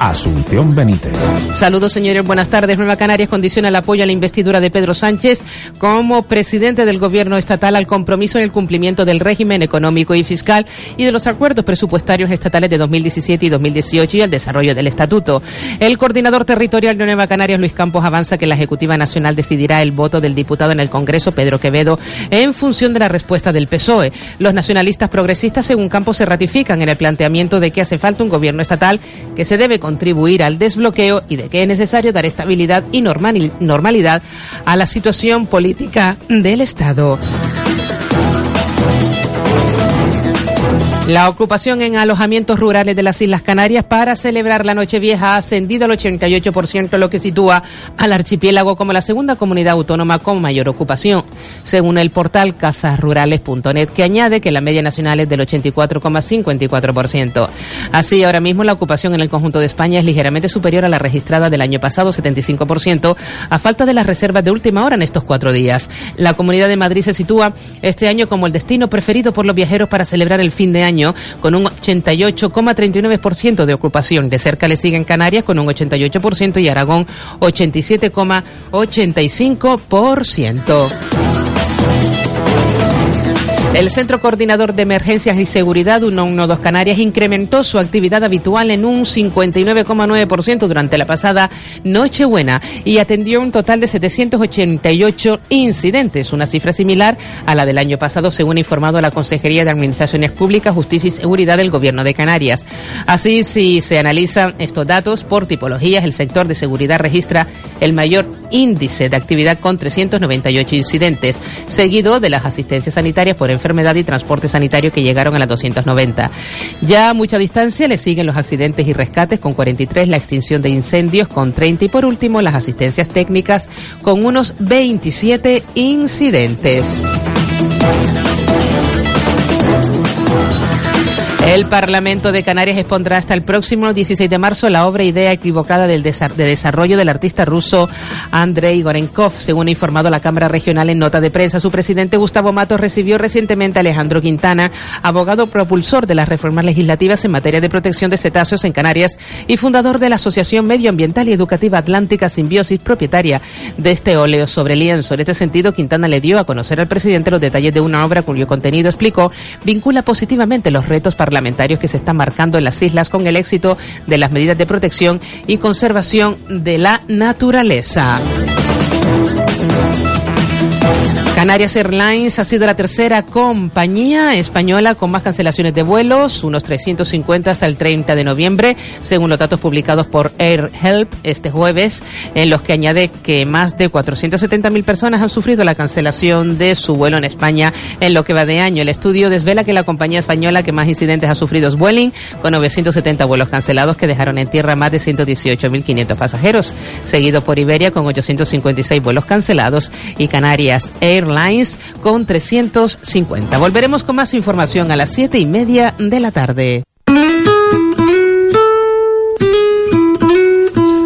Asunción Benítez. Saludos, señores. Buenas tardes. Nueva Canarias condiciona el apoyo a la investidura de Pedro Sánchez como presidente del gobierno estatal al compromiso en el cumplimiento del régimen económico y fiscal y de los acuerdos presupuestarios estatales de 2017 y 2018 y al desarrollo del estatuto. El coordinador territorial de Nueva Canarias, Luis Campos, avanza que la Ejecutiva Nacional decidirá el voto del diputado en el Congreso, Pedro Quevedo, en función de la respuesta del PSOE. Los nacionalistas progresistas, según Campos, se ratifican en el planteamiento de que hace falta un gobierno estatal que se debe contribuir al desbloqueo y de que es necesario dar estabilidad y normalidad a la situación política del Estado. La ocupación en alojamientos rurales de las Islas Canarias para celebrar la Nochevieja ha ascendido al 88%, lo que sitúa al archipiélago como la segunda comunidad autónoma con mayor ocupación, según el portal casasrurales.net, que añade que la media nacional es del 84,54%. Así, ahora mismo la ocupación en el conjunto de España es ligeramente superior a la registrada del año pasado, 75%, a falta de las reservas de última hora en estos cuatro días. La Comunidad de Madrid se sitúa este año como el destino preferido por los viajeros para celebrar el fin de año con un 88,39% de ocupación. De cerca le siguen Canarias con un 88% y Aragón 87,85%. El Centro Coordinador de Emergencias y Seguridad 112 Canarias incrementó su actividad habitual en un 59,9% durante la pasada Nochebuena y atendió un total de 788 incidentes, una cifra similar a la del año pasado, según ha informado la Consejería de Administraciones Públicas, Justicia y Seguridad del Gobierno de Canarias. Así, si se analizan estos datos por tipologías, el sector de seguridad registra el mayor índice de actividad con 398 incidentes, seguido de las asistencias sanitarias por enfermedad y transporte sanitario que llegaron a las 290. Ya a mucha distancia le siguen los accidentes y rescates con 43, la extinción de incendios con 30 y por último las asistencias técnicas con unos 27 incidentes. El Parlamento de Canarias expondrá hasta el próximo 16 de marzo la obra Idea equivocada del de desarrollo del artista ruso Andrei Gorenkov, según ha informado la Cámara Regional en nota de prensa. Su presidente Gustavo Matos recibió recientemente a Alejandro Quintana, abogado propulsor de las reformas legislativas en materia de protección de cetáceos en Canarias y fundador de la Asociación Medioambiental y Educativa Atlántica Simbiosis, propietaria de este óleo sobre lienzo. En este sentido, Quintana le dio a conocer al presidente los detalles de una obra cuyo contenido, explicó, vincula positivamente los retos parlamentarios que se están marcando en las islas con el éxito de las medidas de protección y conservación de la naturaleza. Canarias Airlines ha sido la tercera compañía española con más cancelaciones de vuelos, unos 350 hasta el 30 de noviembre, según los datos publicados por Air Help este jueves, en los que añade que más de 470.000 personas han sufrido la cancelación de su vuelo en España en lo que va de año. El estudio desvela que la compañía española que más incidentes ha sufrido es Vueling, con 970 vuelos cancelados que dejaron en tierra más de 118.500 pasajeros, seguido por Iberia con 856 vuelos cancelados y Canarias Air Airlines con 350. Volveremos con más información a las siete y media de la tarde.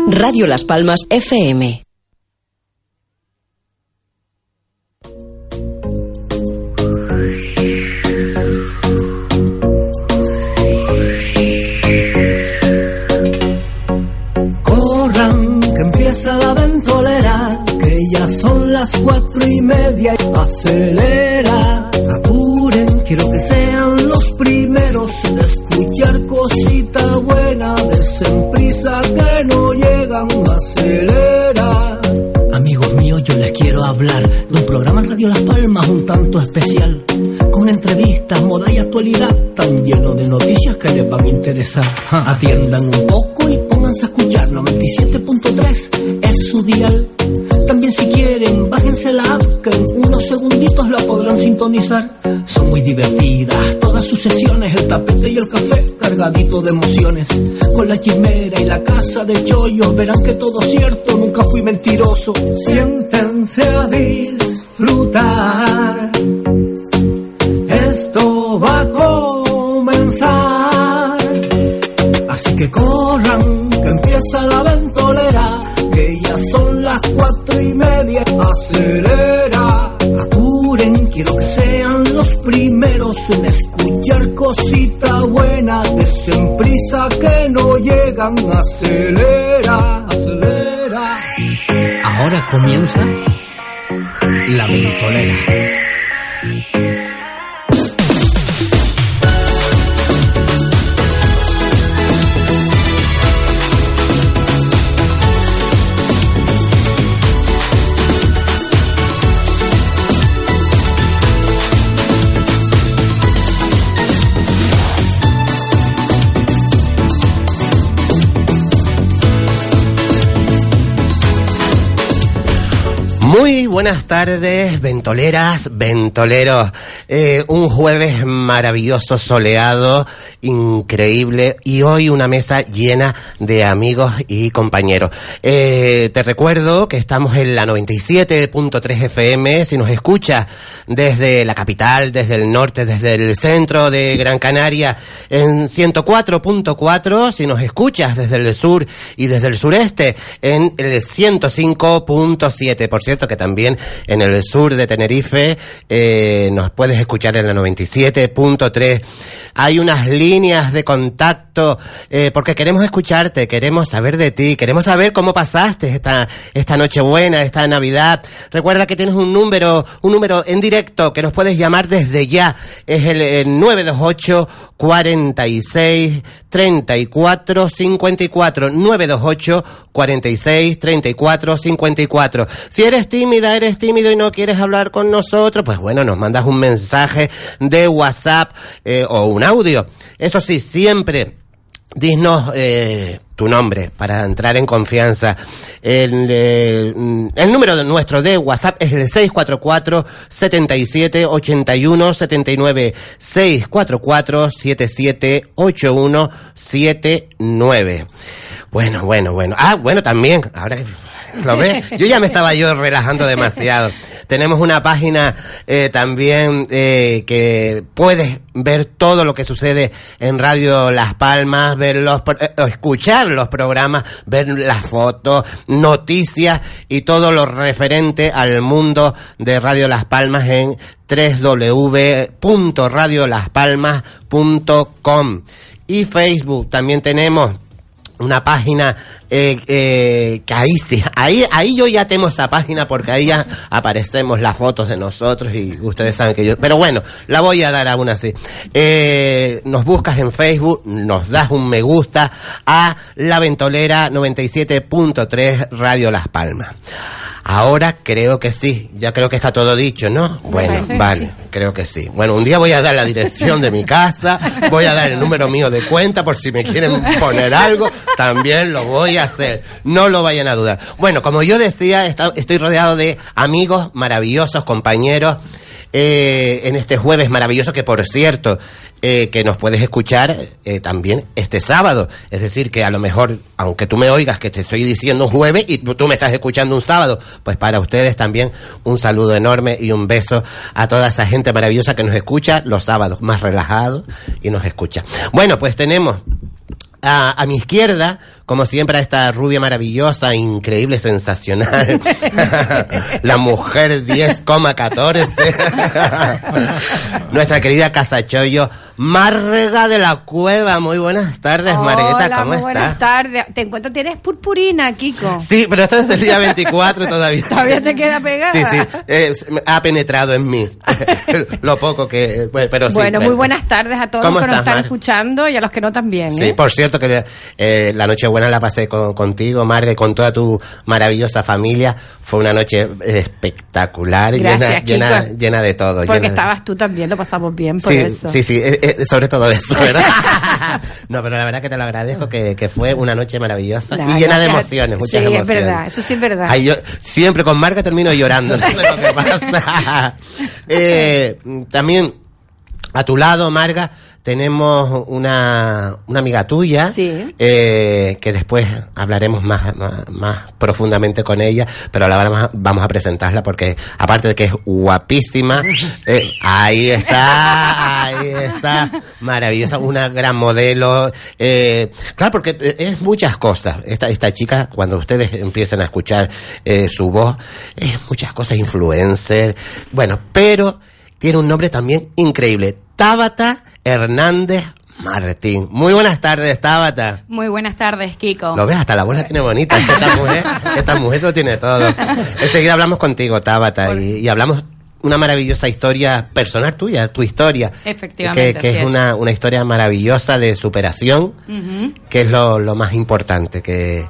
Radio Las Palmas FM. Las cuatro y media, acelera, apuren, quiero que sean los primeros en escuchar cosita buena, desen prisa que no llegan, acelera. Amigos míos, yo les quiero hablar de un programa en Radio Las Palmas un tanto especial con entrevistas, moda y actualidad, tan lleno de noticias que les van a interesar. Atiendan un poco y pónganse a escuchar 97.3 es su dial. Bájense la app que en unos segunditos la podrán sintonizar. Son muy divertidas todas sus sesiones, el tapete y el café cargadito de emociones. Con la chimera y la casa de chollos verán que todo es cierto, nunca fui mentiroso. Siéntense a disfrutar. Esto va a comenzar. Así que corran, que empieza la ventolera, que ya son las cuatro. Acelera, apuren, quiero que sean los primeros en escuchar cosita buena. Desen prisa que no llegan, acelera, acelera. Ahora comienza la ventolera. Muy buenas tardes, ventoleras, ventoleros. Eh, un jueves maravilloso, soleado, increíble y hoy una mesa llena de amigos y compañeros. Eh, te recuerdo que estamos en la 97.3 FM. Si nos escuchas desde la capital, desde el norte, desde el centro de Gran Canaria, en 104.4. Si nos escuchas desde el sur y desde el sureste, en el 105.7. Por cierto, que también en el sur de Tenerife eh, nos puedes escuchar en la 97.3. Hay unas líneas de contacto eh, porque queremos escucharte, queremos saber de ti, queremos saber cómo pasaste esta esta Nochebuena, esta Navidad. Recuerda que tienes un número un número en directo que nos puedes llamar desde ya. Es el, el 928 46 34 54 928 46 34 54. Si eres tímida, eres tímido y no quieres hablar con nosotros, pues bueno, nos mandas un mensaje de WhatsApp eh, o un audio. Eso sí, siempre Dinos eh, tu nombre para entrar en confianza. El, eh, el número de nuestro de WhatsApp es el 644 77 81 79 644 77 81 79. Bueno, bueno, bueno. Ah, bueno, también. Ahora ¿Lo ves? Yo ya me estaba yo relajando demasiado. Tenemos una página eh, también eh, que puedes ver todo lo que sucede en Radio Las Palmas, ver los, eh, escuchar los programas, ver las fotos, noticias y todo lo referente al mundo de Radio Las Palmas en www.radiolaspalmas.com y Facebook también tenemos una página eh, eh, que ahí sí, ahí, ahí yo ya tengo esa página porque ahí ya aparecemos las fotos de nosotros y ustedes saben que yo, pero bueno, la voy a dar aún así. Eh, nos buscas en Facebook, nos das un me gusta a La Ventolera 97.3 Radio Las Palmas. Ahora creo que sí, ya creo que está todo dicho, ¿no? Bueno, vale, sí. creo que sí. Bueno, un día voy a dar la dirección de mi casa, voy a dar el número mío de cuenta por si me quieren poner algo, también lo voy a hacer. No lo vayan a dudar. Bueno, como yo decía, estoy rodeado de amigos maravillosos, compañeros, eh, en este jueves maravilloso que, por cierto, eh, que nos puedes escuchar eh, también este sábado. Es decir, que a lo mejor, aunque tú me oigas que te estoy diciendo un jueves y tú me estás escuchando un sábado, pues para ustedes también un saludo enorme y un beso a toda esa gente maravillosa que nos escucha los sábados, más relajados y nos escucha. Bueno, pues tenemos a, a mi izquierda, como siempre, a esta rubia maravillosa, increíble, sensacional. la mujer 10,14. Nuestra querida Casachollo, Marga de la Cueva. Muy buenas tardes, Margueta, Hola, ¿cómo muy buenas estás? tardes. Te encuentro, tienes purpurina, Kiko. Sí, pero esto es del día 24 todavía. Todavía te queda pegada. Sí, sí, eh, ha penetrado en mí. Lo poco que... Pero sí, bueno, muy buenas tardes a todos los ¿Cómo que nos estás, están Mar? escuchando y a los que no también. Sí, ¿eh? por cierto que eh, la Nochebuena buena la pasé con- contigo, Marga, y con toda tu maravillosa familia. Fue una noche espectacular, Gracias, llena, llena, llena de todo. Porque llena de- estabas tú también, lo pasamos bien por Sí, eso. sí, sí, eh, eh, sobre todo eso, ¿verdad? no, pero la verdad que te lo agradezco, que, que fue una noche maravillosa Nah, y llena de emociones, muchas sí, emociones. es verdad, eso sí es verdad. Ay, yo siempre con Marga termino llorando, no sé lo que pasa. Eh, también a tu lado, Marga, tenemos una, una amiga tuya Sí. eh, que después hablaremos más, más, más profundamente con ella, pero ahora vamos a, vamos a presentarla porque aparte de que es guapísima, eh, ahí está, ahí está, maravillosa, una gran modelo. eh, claro, porque eh, es muchas cosas. Esta, esta chica, cuando ustedes empiecen a escuchar eh, su voz, es muchas cosas, influencer, bueno, pero tiene un nombre también increíble, Tabata Hernández Martín. Muy buenas tardes, Tabata. Muy buenas tardes, Kiko. Lo ves, hasta la voz la tiene bonita. Esta mujer, esta mujer lo tiene todo. Enseguida hablamos contigo, Tabata, y, y hablamos una maravillosa historia personal tuya, tu historia. Efectivamente, Que, es, es. Una, una historia maravillosa de superación, que es lo, lo más importante, que,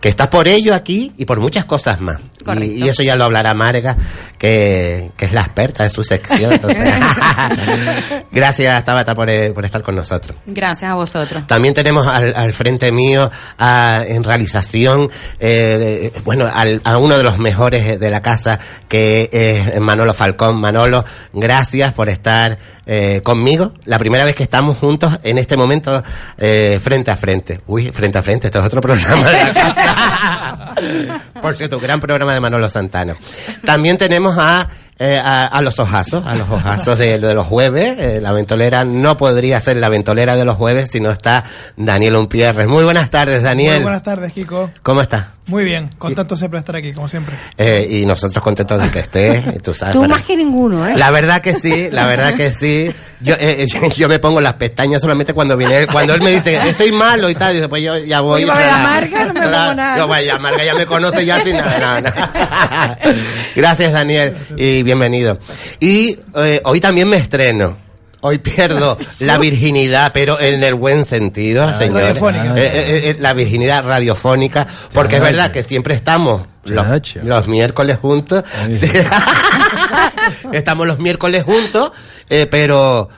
que estás por ello aquí y por muchas cosas más. Y, Correcto. y eso ya lo hablará Marga, que, que es la experta de su sección. entonces. Gracias, Tabata, por, eh, por estar con nosotros. Gracias a vosotros. También tenemos al, al frente mío a- en realización, eh, de- bueno, al- a uno de los mejores de la casa, que es Manolo Falcón. Manolo, gracias por estar eh, conmigo. La primera vez que estamos juntos en este momento eh, frente a frente. Uy, frente a frente, esto es otro programa de la casa. Por cierto, gran programa de Manolo Santana. También tenemos a, eh, a, a los ojazos, a los ojazos de, de los jueves. Eh, la ventolera no podría ser la ventolera de los jueves si no está Daniel Umpierres. Muy buenas tardes, Daniel. Muy buenas tardes, Kiko. ¿Cómo estás? Muy bien, contento siempre de estar aquí, como siempre. Eh, y nosotros contentos de que estés. Tú sabes. Tú para- más que ninguno, ¿eh? La verdad que sí, la verdad que sí. Yo, eh, yo, yo me pongo las pestañas solamente cuando viene él, cuando él me dice estoy malo y tal, y después yo ya voy. Oye, va a a Marga, no me pongo nada. Yo, vaya, Marga ya me conoce ya sin nada, nada, nada. Gracias, Daniel, y bienvenido. Y eh, hoy también me estreno. Hoy pierdo la virginidad, pero en el buen sentido, señor. radiofónica. la virginidad radiofónica, porque es verdad que siempre estamos los, los miércoles juntos. Sí. estamos los miércoles juntos, eh, pero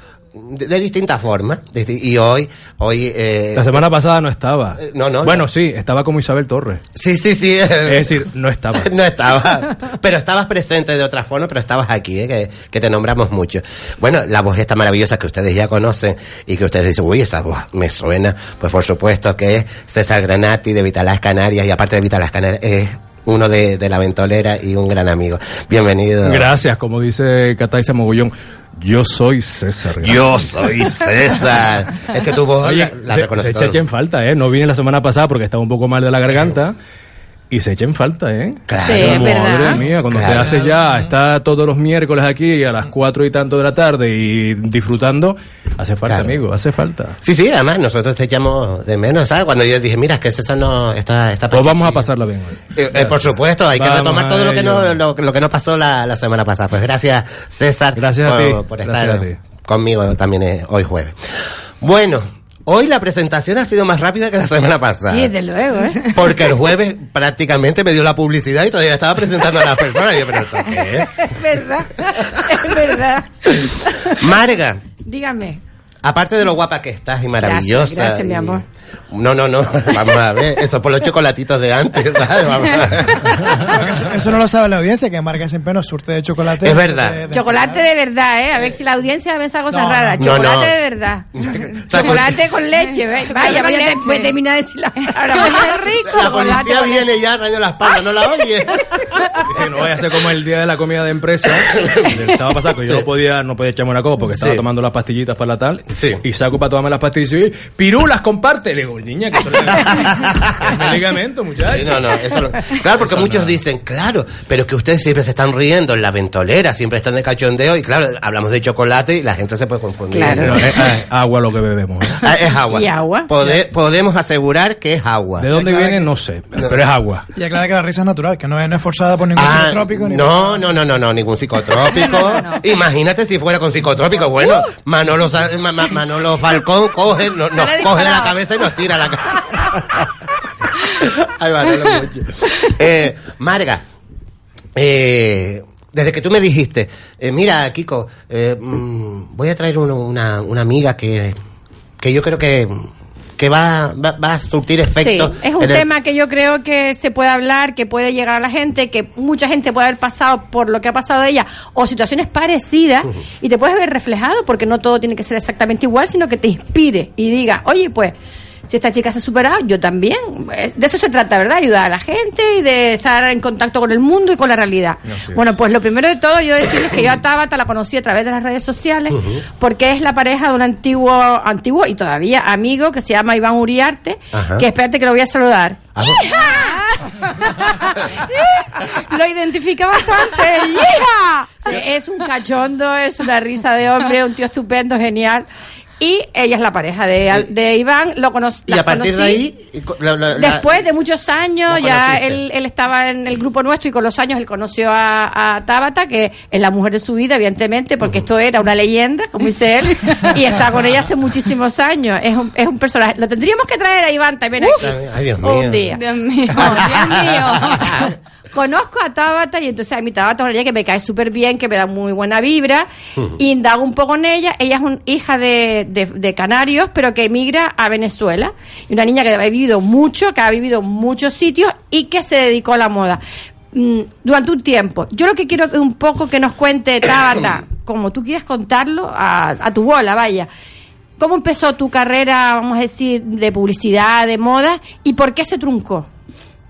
de, de distintas formas. Y hoy, hoy. eh, La semana pasada no estaba. Eh, no, no, Bueno, no. sí, estaba como Isabel Torres. Sí, sí, sí. Es decir, no estaba. no estaba. Pero estabas presente de otra forma, pero estabas aquí, ¿eh? que, que te nombramos mucho. Bueno, la voz esta maravillosa que ustedes ya conocen y que ustedes dicen, uy, esa voz me suena. Pues por supuesto que es César Granati de Vitalas Canarias y aparte de Vitalas Canarias es uno de, de la ventolera y un gran amigo. Bienvenido. Gracias, como dice Cataiza Mogollón. Yo soy César. Yo soy César. Es que tu voz Oye, la, la se, echa en falta, ¿eh? No vine la semana pasada porque estaba un poco mal de la garganta. Y se echa en falta, ¿eh? Claro. Sí, Madre verdad. mía, cuando te haces ya, está todos los miércoles aquí a las cuatro y tanto de la tarde y disfrutando, hace falta, Claro. amigo, hace falta. Sí, sí, además nosotros te echamos de menos, ¿sabes? Cuando yo dije, mira, es que César no está... está Pues vamos a pasarla bien hoy. Eh, eh, por supuesto, hay que retomar todo lo que no lo, lo que no pasó la, la semana pasada. Pues gracias, César, Gracias a por, ti, por gracias estar a ti. conmigo también eh, hoy jueves. Bueno, hoy la presentación ha sido más rápida que la semana pasada. Sí, desde luego, ¿eh? Porque el jueves prácticamente me dio la publicidad y todavía estaba presentando a las personas. Y yo, pero ¿esto qué es? Es verdad, es verdad. Marga, Dígame. aparte de lo guapa que estás y maravillosa. Gracias, gracias, mi y- amor. No, no, no, vamos a ver, eso por los chocolatitos de antes, ¿sabes? Vamos a ver. Porque Eso, eso no lo sabe la audiencia, que Marga siempre nos surte de chocolate. Es verdad. De- de- Chocolate de verdad, ¿eh? A ver si la audiencia ve esa cosa No, rara. no, Chocolate no. de verdad. Chocolate con leche, ¿ves? Vaya, voy a, leche. voy a terminar de decir la palabra. Rico. La policía viene ya, radio la espalda, ¿no la oye? Sí, no vaya a ser como el día de la comida de empresa. El sábado pasado, que yo Sí. no podía, no podía echarme una copa porque estaba Sí. tomando las pastillitas para la tal. Sí. Y saco para tomarme las pastillas y dice, pirulas, comparte. Le niña, que eso no es es medicamento, muchacho. Sí, no, no, eso lo- Claro, porque Eso muchos no. dicen, claro, pero es que ustedes siempre se están riendo en la ventolera, siempre están de cachondeo y claro, hablamos de chocolate y la gente se puede confundir. Claro. Pero es, es agua lo que bebemos. ¿eh? Ah, es agua. ¿Y agua? Pode- podemos asegurar que es agua. ¿De dónde viene? que- No sé, pero es agua. Y aclara que la risa es natural, que no es, no es forzada por ningún Ah, psicotrópico. Ni no, no, no, no, no, ningún psicotrópico. Imagínate si fuera con psicotrópico. Bueno, Manolo, Sa- Ma- Ma- Manolo Falcón coge, no- nos coge de la cabeza y nos tira la cabeza. Ay, mucho. Eh, Marga, eh, desde que tú me dijiste, eh, mira, Kiko, eh, mm, voy a traer uno- una, una amiga que, que yo creo que, que va, va, va a surtir Sí, efecto. es un el- tema que yo creo que se puede hablar, que puede llegar a la gente, que mucha gente puede haber pasado por lo que ha pasado ella o situaciones parecidas y te puedes ver reflejado porque no todo tiene que ser exactamente igual, sino que te inspire y diga, oye, pues si esta chica se ha superado, yo también. Eh, De eso se trata, ¿verdad? Ayudar a la gente y de estar en contacto con el mundo y con la realidad. Así es. Bueno, pues lo primero de todo, yo decirles que yo a Tabata la conocí a través de las redes sociales, porque es la pareja de un antiguo, antiguo y todavía amigo que se llama Iván Uriarte, Ajá. que espérate que lo voy a saludar. Lo identifica bastante. ¡Hija! Es un cachondo, es una risa de hombre, un tío estupendo, genial. Y ella es la pareja de, de Iván, lo conocí. Y a partir de ahí, y co- la- la- la- Después de muchos años, ¿Lo ya él, él estaba en el grupo nuestro y con los años él conoció a, a Tabata, que es la mujer de su vida, evidentemente, porque esto era una leyenda, como dice él, y está con ella hace muchísimos años. Es un, es un personaje. Lo tendríamos que traer a Iván también aquí. Ay, Dios mío. Un día. Dios mío, Dios mío. Conozco a Tabata y entonces a mi Tabata es una que me cae súper bien, que me da muy buena vibra. Indago un poco en ella. Ella es una hija de, de- de canarios, pero que emigra a Venezuela. Y una niña que ha vivido mucho, que ha vivido en muchos sitios y que se dedicó a la moda. Mm, Durante un tiempo. Yo lo que quiero es un poco que nos cuente Tabata, como tú quieras contarlo, a, a tu bola, vaya. ¿Cómo empezó tu carrera, vamos a decir, de publicidad, de moda, y por qué se truncó?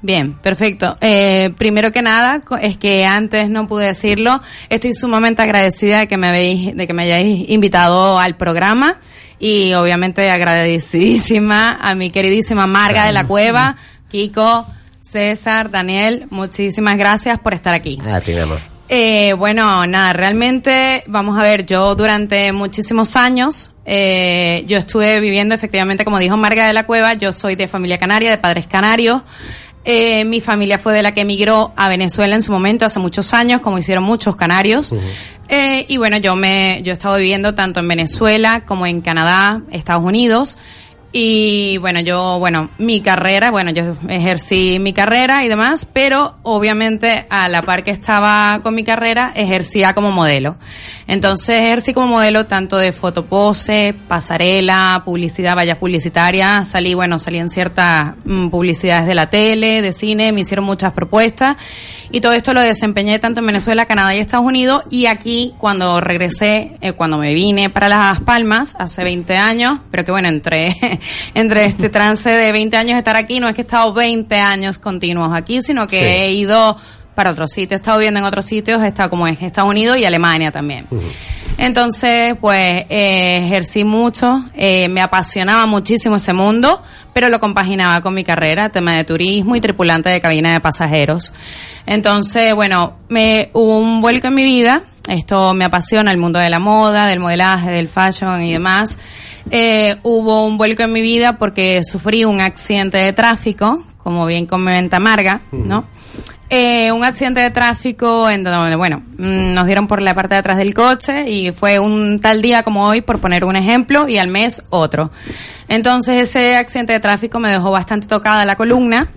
Bien, perfecto. Eh, primero que nada, es que antes no pude decirlo, estoy sumamente agradecida de que me habéis, de que me hayáis invitado al programa y obviamente agradecidísima a mi queridísima Marga de la Cueva, Kiko, César, Daniel, muchísimas gracias por estar aquí. Ah, ti, mi amor. Eh, bueno, nada, realmente, vamos a ver, yo durante muchísimos años, eh, yo estuve viviendo efectivamente, como dijo Marga de la Cueva, yo soy de familia canaria, de padres canarios. Eh, mi familia fue de la que emigró a Venezuela en su momento, hace muchos años, como hicieron muchos canarios. Eh, y bueno, yo me, yo he estado viviendo tanto en Venezuela como en Canadá, Estados Unidos. Y bueno, yo, bueno, mi carrera, bueno, yo ejercí mi carrera y demás, pero obviamente a la par que estaba con mi carrera, ejercía como modelo. Entonces ejercí como modelo tanto de fotopose, pasarela, publicidad, vallas publicitarias, salí, bueno, salí en ciertas mm, publicidades de la tele, de cine, me hicieron muchas propuestas. Y todo esto lo desempeñé tanto en Venezuela, Canadá y Estados Unidos. Y aquí cuando regresé, eh, cuando me vine para Las Palmas hace 20 años, pero que bueno, entre, entre este trance de 20 años de estar aquí, no es que he estado 20 años continuos aquí, sino que Sí. he ido para otros sitios, he estado viviendo en otros sitios, he estado como en Estados Unidos y Alemania también. Entonces, pues eh, ejercí mucho, eh, me apasionaba muchísimo ese mundo, pero lo compaginaba con mi carrera, tema de turismo y tripulante de cabina de pasajeros. Entonces, bueno, me hubo un vuelco en mi vida, esto me apasiona el mundo de la moda, del modelaje, del fashion y demás. Eh, hubo un vuelco en mi vida porque sufrí un accidente de tráfico, como bien comenta Marga, ¿no? Eh, un accidente de tráfico en donde, bueno, mm, nos dieron por la parte de atrás del coche y fue un tal día como hoy, por poner un ejemplo, y al mes otro. Entonces ese accidente de tráfico me dejó bastante tocada la columna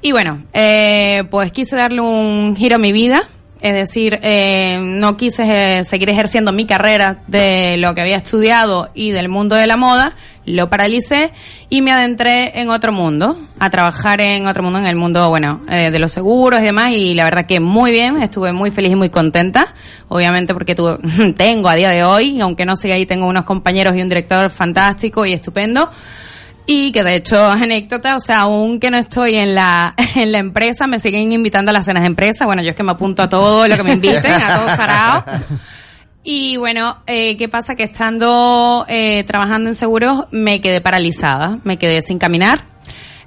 y bueno, eh, pues quise darle un giro a mi vida. Es decir, eh, no quise seguir ejerciendo mi carrera de lo que había estudiado y del mundo de la moda, lo paralicé y me adentré en otro mundo, a trabajar en otro mundo, en el mundo, bueno, eh, de los seguros y demás, y la verdad que muy bien, estuve muy feliz y muy contenta, obviamente porque tuve, tengo a día de hoy, aunque no siga ahí, tengo unos compañeros y un director fantástico y estupendo, y que de hecho, anécdota, o sea, aún que no estoy en la, en la empresa, me siguen invitando a las cenas de empresa. Bueno, yo es que me apunto a todo lo que me inviten, a todo sarao. Y bueno, eh, ¿qué pasa? Que estando eh, trabajando en seguros me quedé paralizada, me quedé sin caminar.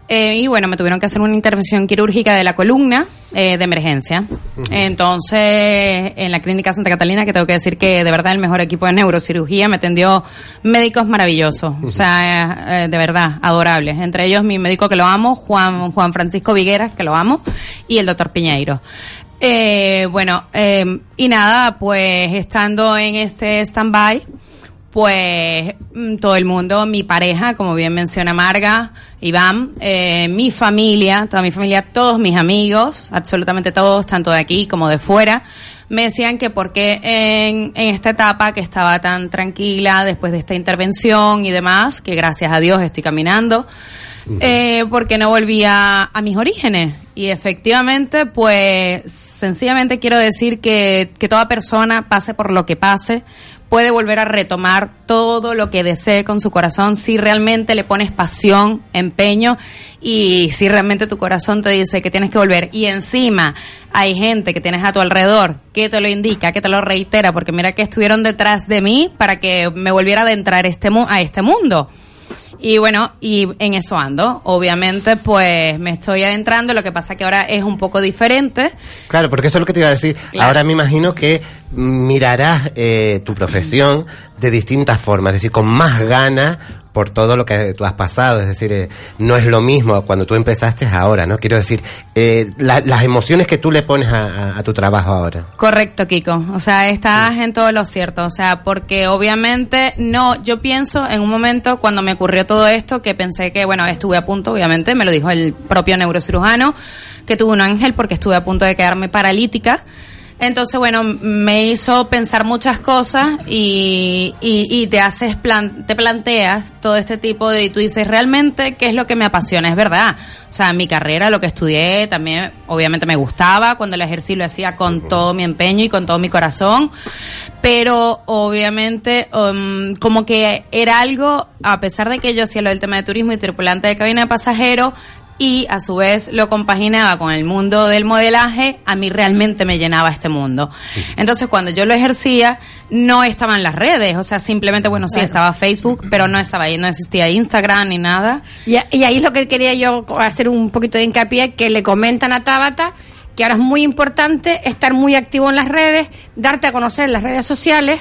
Eh, y bueno, me tuvieron que hacer una intervención quirúrgica de la columna eh, de emergencia. Entonces, en la clínica Santa Catalina, que tengo que decir que de verdad el mejor equipo de neurocirugía me atendió médicos maravillosos, o sea, eh, de verdad, adorables. Entre ellos mi médico que lo amo, Juan, Juan Francisco Vigueras, que lo amo, y el doctor Piñeiro. Eh, bueno, eh, y nada, pues estando en este stand-by, pues mm, todo el mundo, mi pareja, como bien menciona Marga, Iván, eh, mi familia, toda mi familia, todos mis amigos, absolutamente todos, tanto de aquí como de fuera, me decían que por qué en, en esta etapa que estaba tan tranquila después de esta intervención y demás, que gracias a Dios estoy caminando, eh, porque no volvía a mis orígenes. Y efectivamente, pues sencillamente quiero decir que, que toda persona, pase por lo que pase, puede volver a retomar todo lo que desee con su corazón si realmente le pones pasión, empeño y si realmente tu corazón te dice que tienes que volver. Y encima hay gente que tienes a tu alrededor que te lo indica, que te lo reitera, porque mira que estuvieron detrás de mí para que me volviera a adentrar este mu- a este mundo. Y bueno, y en eso ando. Obviamente, pues me estoy adentrando. Lo que pasa que ahora es un poco diferente. Claro, porque eso es lo que te iba a decir. Claro. Ahora me imagino que mirarás eh, tu profesión de distintas formas, es decir, con más ganas por todo lo que tú has pasado, es decir, eh, no es lo mismo cuando tú empezaste ahora, ¿no? Quiero decir, eh, la- las emociones que tú le pones a, a- a tu trabajo ahora. Correcto, Kiko. O sea, estás en todo lo cierto. O sea, porque obviamente no, yo pienso en un momento cuando me ocurrió todo esto que pensé que, bueno, estuve a punto, obviamente, me lo dijo el propio neurocirujano, que tuve un ángel porque estuve a punto de quedarme paralítica. Entonces, bueno, me hizo pensar muchas cosas y, y, y te haces, plan, te planteas todo este tipo de, y tú dices, realmente, ¿qué es lo que me apasiona? Es verdad. O sea, mi carrera, lo que estudié, también, obviamente me gustaba. Cuando el ejercicio lo hacía con todo mi empeño y con todo mi corazón. Pero, obviamente, um, como que era algo, a pesar de que yo hacía lo del tema de turismo y tripulante de cabina de pasajeros, y a su vez lo compaginaba con el mundo del modelaje, a mí realmente me llenaba este mundo. Entonces, cuando yo lo ejercía, no estaban las redes, o sea, simplemente, bueno, sí, Claro. estaba Facebook, pero no estaba ahí, no existía Instagram ni nada. Y, y ahí es lo que quería yo hacer un poquito de hincapié, que le comentan a Tabata que ahora es muy importante estar muy activo en las redes, darte a conocer en las redes sociales.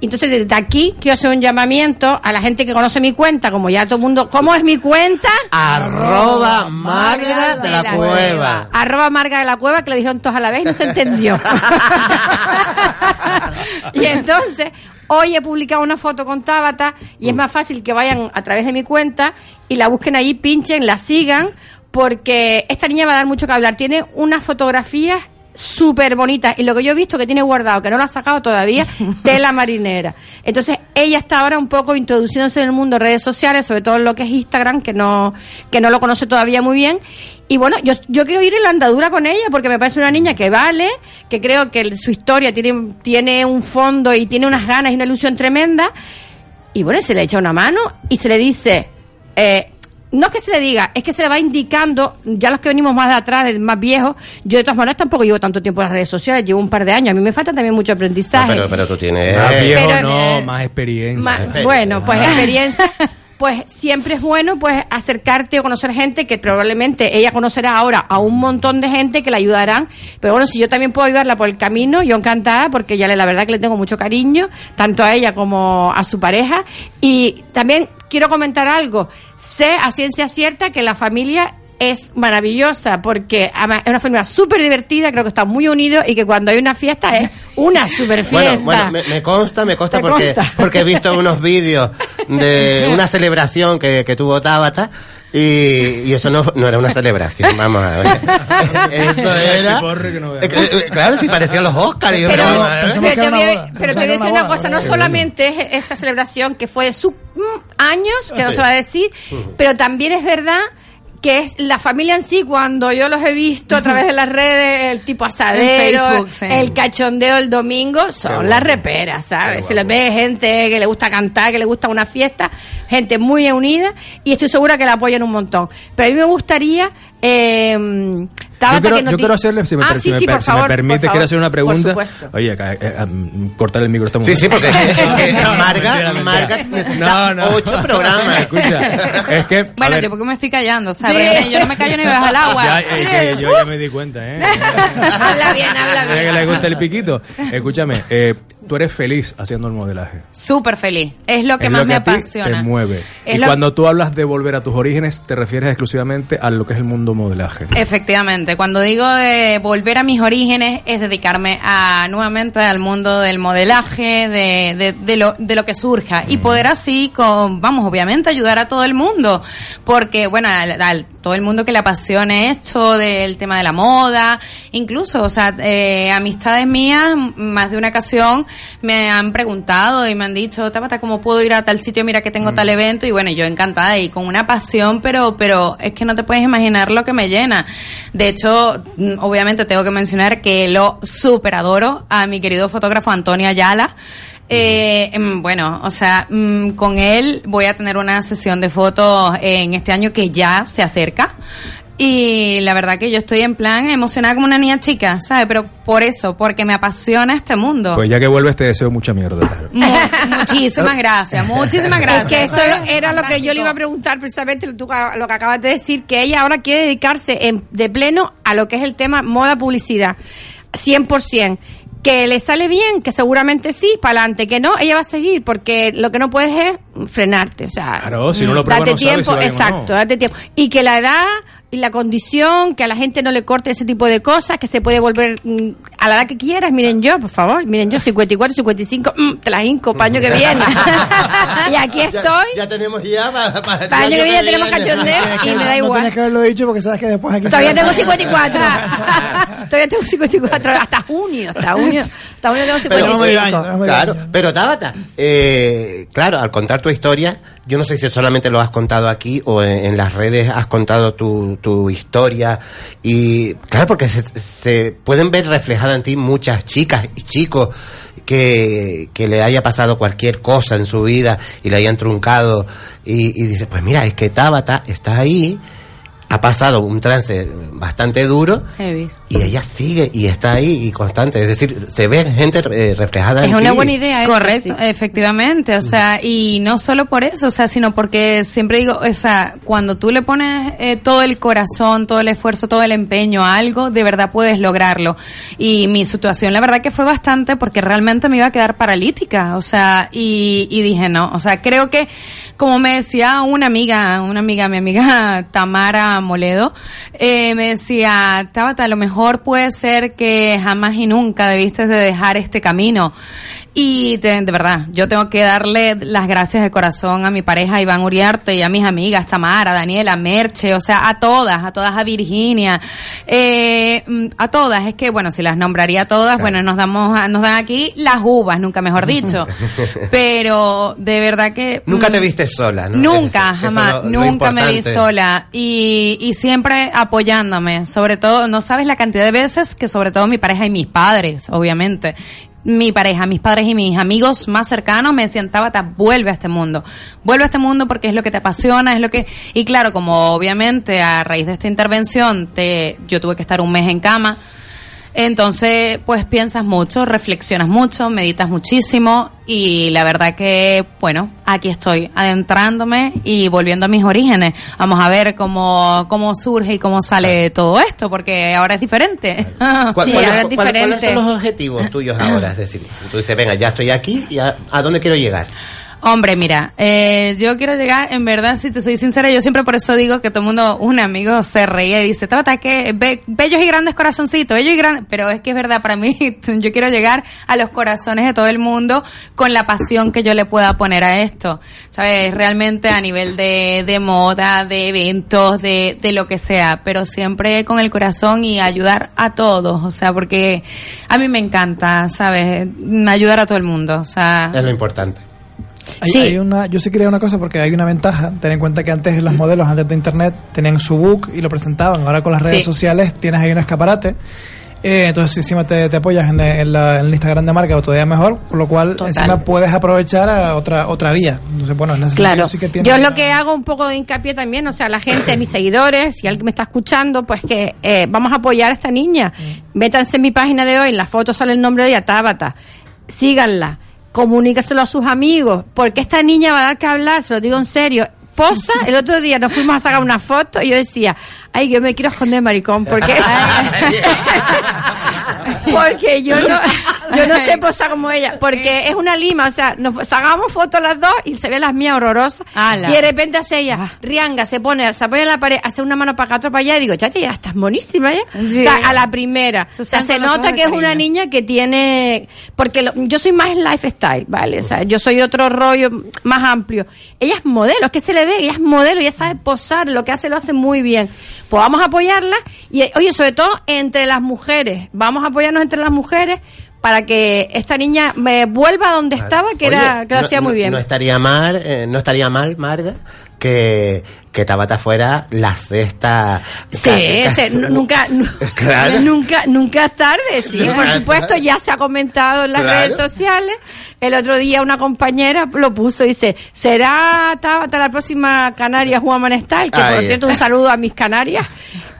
Y entonces desde aquí quiero hacer un llamamiento a la gente que conoce mi cuenta, como ya todo el mundo, ¿cómo es mi cuenta? Arroba Marga de la Cueva. Arroba Marga de la Cueva, que le dijeron todos a la vez y no se entendió. y entonces, hoy he publicado una foto con Tabata y es más fácil que vayan a través de mi cuenta y la busquen ahí, pinchen, la sigan, porque esta niña va a dar mucho que hablar. Tiene unas fotografías súper bonitas y lo que yo he visto que tiene guardado, que no lo ha sacado todavía, tela marinera. Entonces, ella está ahora un poco introduciéndose en el mundo de redes sociales, sobre todo en lo que es Instagram, que no, que no lo conoce todavía muy bien. Y bueno, yo, yo quiero ir en la andadura con ella porque me parece una niña que vale, que creo que su historia tiene, tiene un fondo y tiene unas ganas y una ilusión tremenda. Y bueno, se le echa una mano y se le dice, eh, no es que se le diga, es que se le va indicando, ya los que venimos más de atrás, de más viejos, yo de todas maneras tampoco llevo tanto tiempo en las redes sociales, llevo un par de años, a mí me falta también mucho No, aprendizaje. pero, pero tú tienes... Más viejo Pero, no, eh, más experiencia. Bueno, pues experiencia. Pues siempre es bueno pues acercarte o conocer gente que probablemente ella conocerá ahora a un montón de gente que la ayudarán. Pero bueno, si yo también puedo ayudarla por el camino, yo encantada porque ya le, la verdad que le tengo mucho cariño, tanto a ella como a su pareja. Y también quiero comentar algo. Sé a ciencia cierta que la familia es maravillosa porque es una familia súper divertida, creo que están muy unidos y que cuando hay una fiesta es una super fiesta. Bueno, bueno, me, me consta, me consta ¿Te porque, consta? porque he visto unos vídeos de una celebración que, que tuvo Tabata y, y eso no, no era una celebración, vamos a ver. Eso era... Eh, eh, Claro, si parecían los yo, Pero, pero te voy a- pero te voy a decir una cosa, no solamente es esa celebración que fue de sus mm, años, que no Sí. se va a decir, pero también es verdad que es la familia en sí, cuando yo los he visto a través de las redes, el tipo asadero, Facebook, sí. el cachondeo el domingo, son las reperas, ¿sabes? Se les ve gente que le gusta cantar, que le gusta una fiesta, gente muy unida, y estoy segura que la apoyan un montón. Pero a mí me gustaría... Eh, Tabata, Yo quiero, que nos yo di- quiero hacerle, si me, Ah, sí, si me sí, por si me permite, por quiero hacer una pregunta. Oye, acá, eh, eh, cortar el micro, estamos Sí, sí, porque es que- es que No, Marga-. Marga necesita ocho programas. Escucha, es que. a Bueno, yo porque me estoy callando, Sí. ¿sabes? Yo no me callo ni bajo el agua. ya, es que yo ya me di cuenta, ¿eh? habla bien, habla Mira que bien. le gusta el piquito. Escúchame, eh, tú eres feliz haciendo el modelaje. Súper feliz. Es lo que es más lo que me a ti apasiona. te mueve. Es y lo- cuando tú hablas de volver a tus orígenes, te refieres exclusivamente a lo que es el mundo modelaje. Efectivamente, cuando digo de volver a mis orígenes es dedicarme a nuevamente al mundo del modelaje, de, de, de lo, de lo que surja. Y poder así, con, vamos, obviamente ayudar a todo el mundo, porque bueno, al, al- todo el mundo que le apasione esto del tema de la moda, incluso, o sea, eh, amistades mías, más de una ocasión me han preguntado y me han dicho, Tabata, ¿cómo puedo ir a tal sitio? Mira que tengo tal evento y bueno, yo encantada y con una pasión, pero, pero es que no te puedes imaginar lo que me llena. De hecho, mm, obviamente tengo que mencionar que lo super adoro a mi querido fotógrafo Antonio Ayala. Eh, mm, bueno, o sea, mm, con él voy a tener una sesión de fotos en este año que ya se acerca. Y la verdad que yo estoy en plan emocionada como una niña chica, ¿sabes? Pero por eso, porque me apasiona este mundo. Pues ya que vuelves te deseo mucha mierda. Mu- muchísimas gracias, muchísimas gracias. Es que eso era lo que yo le iba a preguntar precisamente lo, tú- lo que acabas de decir, que ella ahora quiere dedicarse en- de pleno a lo que es el tema moda publicidad, 100%. Que le sale bien, que seguramente sí, para adelante, que no, ella va a seguir, porque lo que no puedes es frenarte, o sea, Claro, si no lo pruebas Mm, date no sabes tiempo, si va bien o no. exacto, date tiempo. Y que la edad y la condición, que a la gente no le corte ese tipo de cosas, que se puede volver mm, a la edad que quieras. Miren yo, por favor, miren yo, 54, 55, mm, te las hinco, paño que viene. y aquí estoy. Ya, ya tenemos ya para, para Para el año que viene tenemos cachondeo y me da No igual. tienes que haberlo dicho porque sabes que después aquí... Todavía tengo 54. Todavía tengo 54. Hasta junio. Hasta junio. Hasta junio tengo Pero, 55. claro, pero Tabata, eh, claro, al contar tu historia, yo no sé si solamente lo has contado aquí o en, las redes has contado tu, tu historia y claro, porque se, se pueden ver reflejadas en ti muchas chicas y chicos que, que le haya pasado cualquier cosa en su vida y le hayan truncado y, y dices, pues mira, es que Tabata está ahí, ha pasado un trance bastante duro Heavy. y ella sigue y está ahí y constante. Es decir, se ve gente eh, reflejada en ti. idea. Correcto, efectivamente, o sea, y no solo por eso, o sea, sino porque siempre digo, o sea, cuando tú le pones eh, todo el corazón, todo el esfuerzo, todo el empeño a algo, de verdad puedes lograrlo. Y mi situación, la verdad que fue bastante porque realmente me iba a quedar paralítica, o sea, y, y dije, no, o sea, creo que, como me decía una amiga, una amiga, mi amiga Tamara Moledo, eh, me decía, Tabata, a lo mejor puede ser que jamás y nunca debiste de dejar este camino. Y de, de verdad, yo tengo que darle las gracias de corazón a mi pareja Iván Uriarte y a mis amigas Tamara, Daniela, Merche, o sea, a todas, a todas, a Virginia, eh, mm, a todas. Es que, bueno, si las nombraría todas, bueno, nos damos, nos dan aquí las uvas, nunca mejor dicho. Pero de verdad que... Nunca mm, te viste sola, ¿no? Nunca, jamás, lo nunca me vi sola y, y siempre apoyándome, sobre todo, no sabes la cantidad de veces que sobre todo mi pareja y mis padres, obviamente, mi pareja, mis padres y mis amigos más cercanos me decían, Tabata, vuelve a este mundo, vuelve a este mundo porque es lo que te apasiona, es lo que, y claro, como obviamente a raíz de esta intervención te, yo tuve que estar un mes en cama, entonces, pues piensas mucho, reflexionas mucho, meditas muchísimo y la verdad que, bueno, aquí estoy, adentrándome y volviendo a mis orígenes. Vamos a ver cómo, cómo surge y cómo sale todo esto, porque ahora es diferente. ¿Cuál- Sí, cuál- ahora es cuál- ¿Cuáles son los objetivos tuyos ahora? Es decir, tú dices, venga, ya estoy aquí, y a, ¿a dónde quiero llegar? Hombre, mira, eh, yo quiero llegar, en verdad, si te soy sincera, yo siempre por eso digo que todo el mundo, un amigo se reía y dice, trata que be- bellos y grandes corazoncitos, bellos y grandes, pero es que es verdad, para mí, yo quiero llegar a los corazones de todo el mundo con la pasión que yo le pueda poner a esto, ¿sabes? Realmente a nivel de, de moda, de eventos, de, de lo que sea, pero siempre con el corazón y ayudar a todos, o sea, porque a mí me encanta, ¿sabes? Ayudar a todo el mundo, o sea... Es lo importante. Hay, hay una, yo sí quería una cosa porque hay una ventaja. Ten en cuenta que antes las modelos, antes de internet, tenían su book y lo presentaban. Ahora con las redes Sí. sociales tienes ahí un escaparate. Eh, entonces encima te, te apoyas en, en la, en el Instagram de marca o todavía mejor, con lo cual Total. encima puedes aprovechar a otra otra vía. Entonces, bueno, en ese Claro. sí que tiene Yo es lo que hago un poco de hincapié también, o sea, la gente, mis seguidores, si alguien me está escuchando, pues que eh, vamos a apoyar a esta niña. Métanse en mi página de hoy, en la foto sale el nombre de ella, Tabata. Síganla, comunícaselo a sus amigos, porque esta niña va a dar que hablar, se lo digo en serio. Posa, el otro día nos fuimos a sacar una foto y yo decía, ay, yo me quiero esconder maricón, porque Porque yo no, yo no sé posar como ella. Porque es una lima, o sea, nos sacamos fotos las dos y se ve las mías horrorosas. Ala. Y de repente hace ella, rianga, se pone, se apoya en la pared, hace una mano para acá, otra para allá, y digo, chacha, ya estás monísima ya. Sí. O sea, a la primera. O sea, se nota que es una niña que tiene, porque lo- yo soy más lifestyle, ¿vale? O sea, yo soy otro rollo más amplio. Ella es modelo, es que se le ve, ella es modelo, ella sabe posar, lo que hace lo hace muy bien. Pues vamos a apoyarla y, eh, oye, sobre todo entre las mujeres, vamos a apoyarnos entre las mujeres para que esta niña me vuelva a donde estaba, que era que lo no- hacía muy bien. No estaría mal, eh, no estaría mal, Marga, que, que Tabata fuera la sexta. Sí, ca- ca- se- nu- nunca, Claro. nunca, nunca es tarde, sí, por supuesto, ya se ha comentado en las Claro. redes sociales. El otro día una compañera lo puso y dice, ¿será hasta la próxima Canarias Woman Style? Que por cierto, un saludo a mis Canarias.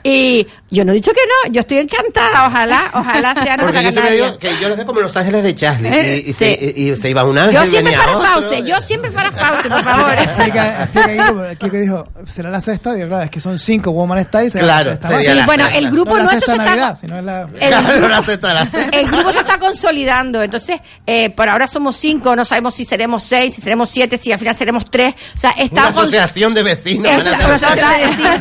Y yo no he dicho que no, yo estoy encantada, ojalá, ojalá sea Porque yo siempre digo que yo lo veo como Los Ángeles de Charlie. Eh, y, y sí. se, y, y se iba un ángel, Yo siempre otro. Fauce, yo siempre para Fauce, por favor. Explica, explica dijo, ¿será la sexta? Digo, claro, es que son cinco Woman Style. será Claro, la sexta sería más. la bueno, sexta. el grupo no es la nuestro se está- Navidad, sino es la... El grupo- la sexta, la sexta. El grupo se está consolidando, entonces eh, por ahora somos cinco, no sabemos si seremos seis, si seremos siete, si al final seremos tres. O sea, está Una cons- asociación de vecinos. es una asociación de vecinos.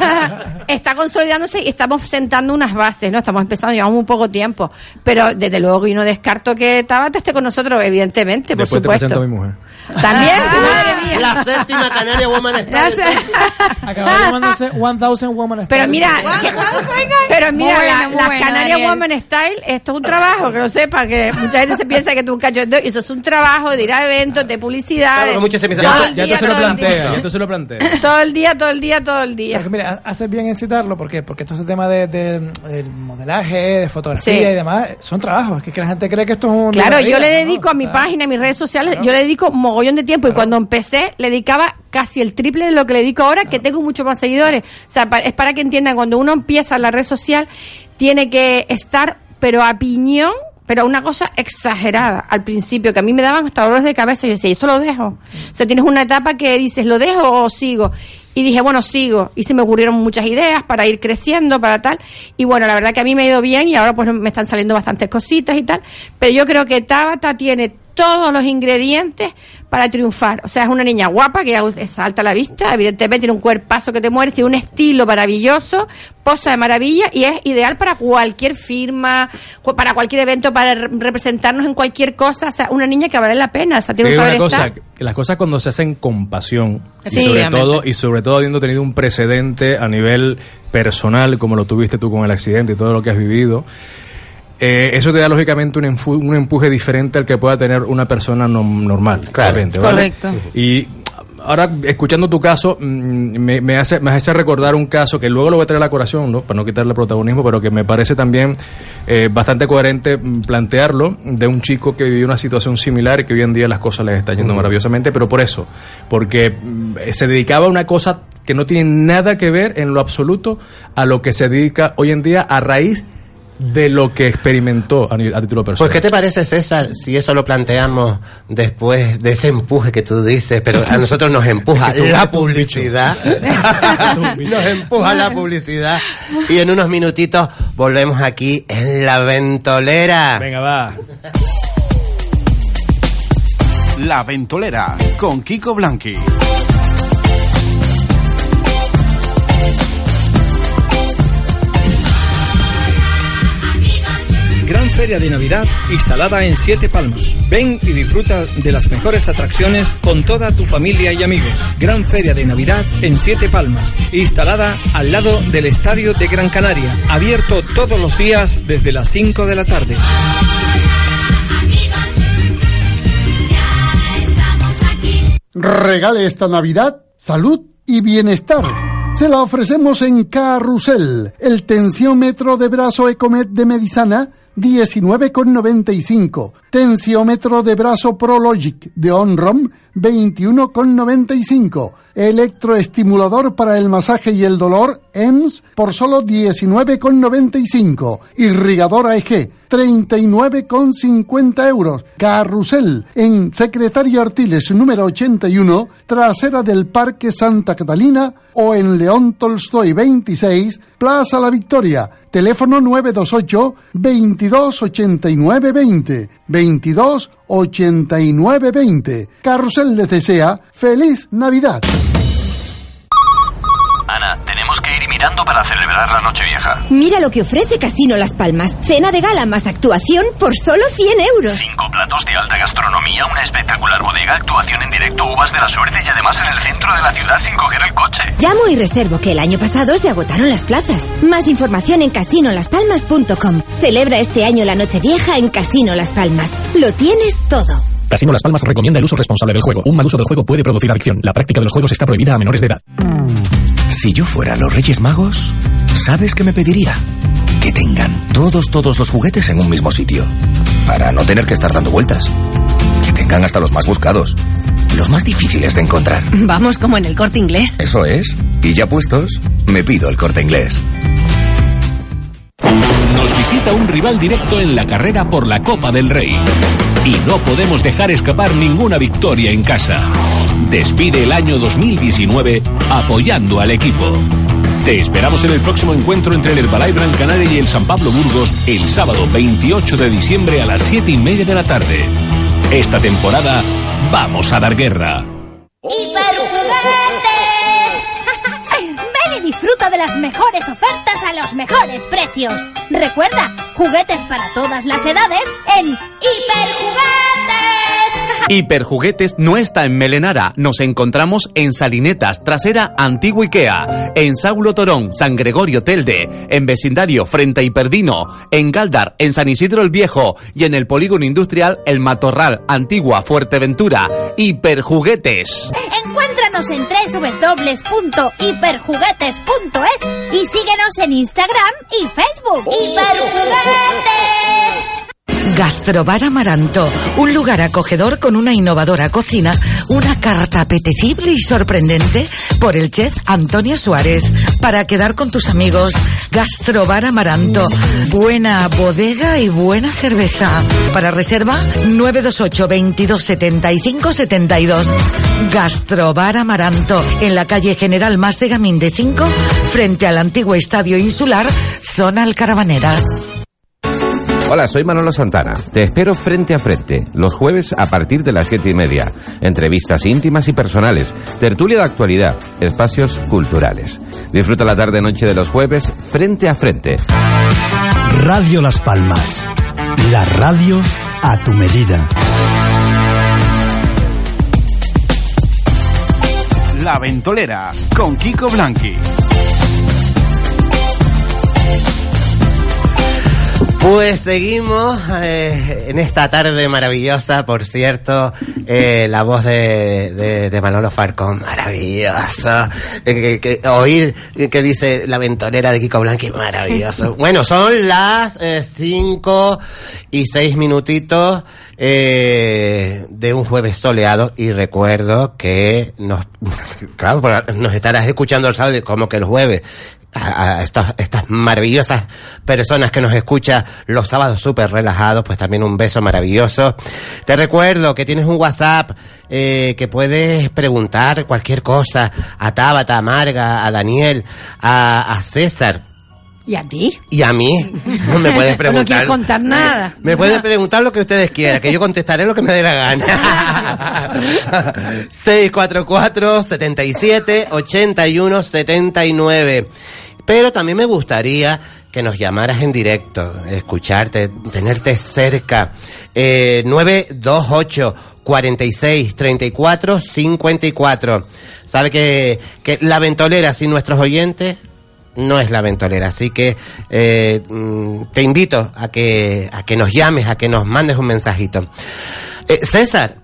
está consolidándose y estamos sentando unas bases, ¿no? Estamos empezando, llevamos muy poco tiempo, pero desde luego yo no descarto que Tabata esté con nosotros, evidentemente, por te supuesto. presento a mi mujer. También, madre mía. La séptima Canaria Woman se- Acabó llamándose 1000 Woman Style. Pero mira, pero mira, Muy la- bueno, las bueno, Canarias Daniel. Woman Style, esto es un trabajo, que lo sepa, que mucha gente se piensa que es un cachondeo, y eso es un trabajo de ir a eventos, de publicidad. Claro, muchos se piensan, "Ah, Ya día, te se lo plantea, ya se lo plantea. Todo el día, todo el día, todo el día. Porque mira, haces bien en citarlo, ¿por qué? Porque todo ese tema de, de- del modelaje, de fotografía Sí. y demás, son trabajos, que, que la gente cree que esto es un... Claro, yo le ¿no? dedico a mi Claro. página, a mis redes sociales, yo le dedico mogollón de tiempo y cuando empecé le dedicaba casi el triple de lo que le dedico ahora, que tengo muchos más seguidores. O sea, es para que entiendan, cuando uno empieza en la red social, tiene que estar, pero a piñón, pero una cosa exagerada al principio, que a mí me daban hasta dolores de cabeza y yo decía, ¿esto lo dejo? O sea, tienes una etapa que dices, ¿lo dejo o sigo? Y dije, bueno, sigo. Y se me ocurrieron muchas ideas para ir creciendo, para tal. Y bueno, la verdad que a mí me ha ido bien y ahora pues me están saliendo bastantes cositas y tal. Pero yo creo que Tabata tiene todos los ingredientes para triunfar. O sea, es una niña guapa que salta a la vista, evidentemente tiene un cuerpazo que te mueres, tiene un estilo maravilloso, posa de maravilla y es ideal para cualquier firma, para cualquier evento, para re- representarnos en cualquier cosa. O sea, una niña que vale la pena, o sea, tiene un una cosa, que las cosas cuando se hacen con pasión Sí, y sobre todo y sobre todo habiendo tenido un precedente a nivel personal como lo tuviste tú con el accidente y todo lo que has vivido, eh, eso te da lógicamente un, un empuje diferente al que pueda tener una persona nom- normal, corriente, ¿vale? Correcto. Y ahora, escuchando tu caso, mm, me, me hace, me hace recordar un caso que luego lo voy a traer a la colación, ¿no? para no quitarle protagonismo, pero que me parece también eh, bastante coherente mm, plantearlo, de un chico que vivió una situación similar y que hoy en día las cosas les están yendo maravillosamente, pero por eso, porque mm, se dedicaba a una cosa que no tiene nada que ver en lo absoluto a lo que se dedica hoy en día a raíz de lo que experimentó a, título personal. Pues, ¿qué te parece, César, si eso lo planteamos después de ese empuje que tú dices, pero a nosotros nos empuja Es que tú- la publicidad? nos empuja la publicidad. Y en unos minutitos volvemos aquí en La Ventolera. Venga, va. La Ventolera con Kiko Blanqui. Feria de Navidad instalada en Siete Palmas. Ven y disfruta de las mejores atracciones con toda tu familia y amigos. Gran Feria de Navidad en Siete Palmas, instalada al lado del Estadio de Gran Canaria, abierto todos los días desde las 5 de la tarde. Regale esta Navidad salud y bienestar. Se la ofrecemos en Carrusel, el tensiómetro de brazo Ecomet de Medisana, 19,95. Tensiómetro de brazo Prologic de Onrom, 21,95. Electroestimulador para el masaje y el dolor, EMS, por solo 19,95. Irrigador AEG, 39,50 euros. Carrusel en Secretario Artiles número 81, trasera del Parque Santa Catalina o en León Tolstoy 26, Plaza La Victoria. Teléfono 928 2289 20 22 89 20. Carrusel les desea feliz Navidad. Ana, tenemos que ir mirando para celebrar la Nochevieja. Mira lo que ofrece Casino Las Palmas. Cena de gala más actuación por solo 100 euros. Cinco platos de alta gastronomía, una espectacular bodega, actuación en directo, uvas de la suerte y además en el centro de la ciudad sin coger el coche. Llamo y reservo que el año pasado se agotaron las plazas. Más información en casinolaspalmas.com. Celebra este año la Nochevieja en Casino Las Palmas. Lo tienes todo. Casino Las Palmas recomienda el uso responsable del juego. Un mal uso del juego puede producir adicción. La práctica de los juegos está prohibida a menores de edad. Si yo fuera los Reyes Magos, ¿sabes qué me pediría? Que tengan todos, todos los juguetes en un mismo sitio. Para no tener que estar dando vueltas. Que tengan hasta los más buscados. Los más difíciles de encontrar. Vamos como en el corte inglés. Eso es. Y ya puestos, me pido el corte inglés. Nos visita un rival directo en la carrera por la Copa del Rey. Y no podemos dejar escapar ninguna victoria en casa. Despide el año 2019 apoyando al equipo. Te esperamos en el próximo encuentro entre el Herbalife Gran Canaria y el San Pablo Burgos el sábado 28 de diciembre a las 7 y media de la tarde. Esta temporada vamos a dar guerra. Ven y disfruta de las mejores ofertas a los mejores precios. Recuerda, juguetes para todas las edades en Hiperjuguetes. Hiperjuguetes no está en Melenara. Nos encontramos en Salinetas, trasera Antiguo Ikea, en Saulo Torón, San Gregorio Telde, en vecindario frente a Hiperdino, en Galdar, en San Isidro el Viejo y en el polígono industrial El Matorral, Antigua Fuerteventura. Hiperjuguetes. Encuéntranos en www.hiperjuguetes.es y síguenos en Instagram y Facebook. ¡Hiperjuguetes! Gastrobar Amaranto, un lugar acogedor con una innovadora cocina, una carta apetecible y sorprendente por el chef Antonio Suárez. Para quedar con tus amigos, Gastrobar Amaranto, buena bodega y buena cerveza. Para reserva, 928 22 75 72. Gastrobar Amaranto, en la calle General Más de Gamín de 5, frente al antiguo estadio insular, zona Alcaravaneras. Hola, soy Manolo Santana. Te espero frente a frente, los jueves a partir de las siete y media. Entrevistas íntimas y personales, tertulia de actualidad, espacios culturales. Disfruta la tarde-noche de los jueves frente a frente. Radio Las Palmas. La radio a tu medida. La Ventolera con Kiko Blanqui. Pues seguimos eh, en esta tarde maravillosa, por cierto, eh, la voz de, de, de Manolo Farcón, maravillosa. Eh, que, que- oír que dice la ventolera de Kiko Blanqui, maravilloso. Bueno, son las 5 y 6 minutitos eh, de un jueves soleado y recuerdo que nos, claro, nos estarás escuchando el sábado como que el jueves a, estas, estas maravillosas personas que nos escuchan los sábados súper relajados, pues también un beso maravilloso. Te recuerdo que tienes un WhatsApp eh, que puedes preguntar cualquier cosa a Tabata, a Marga, a Daniel, a, a César. ¿Y a ti? Y a mí, me puedes No preguntar. quieres contar nada. Me pueden preguntar lo que ustedes quieran, que yo contestaré lo que me dé la gana. 644 77 81 79. Pero también me gustaría que nos llamaras en directo, escucharte, tenerte cerca. Eh, 928 46 34 54. Sabe que, que la ventolera sin nuestros oyentes no es la ventolera. Así que eh, mm, te invito a que, a que nos llames, a que nos mandes un mensajito. Eh, César.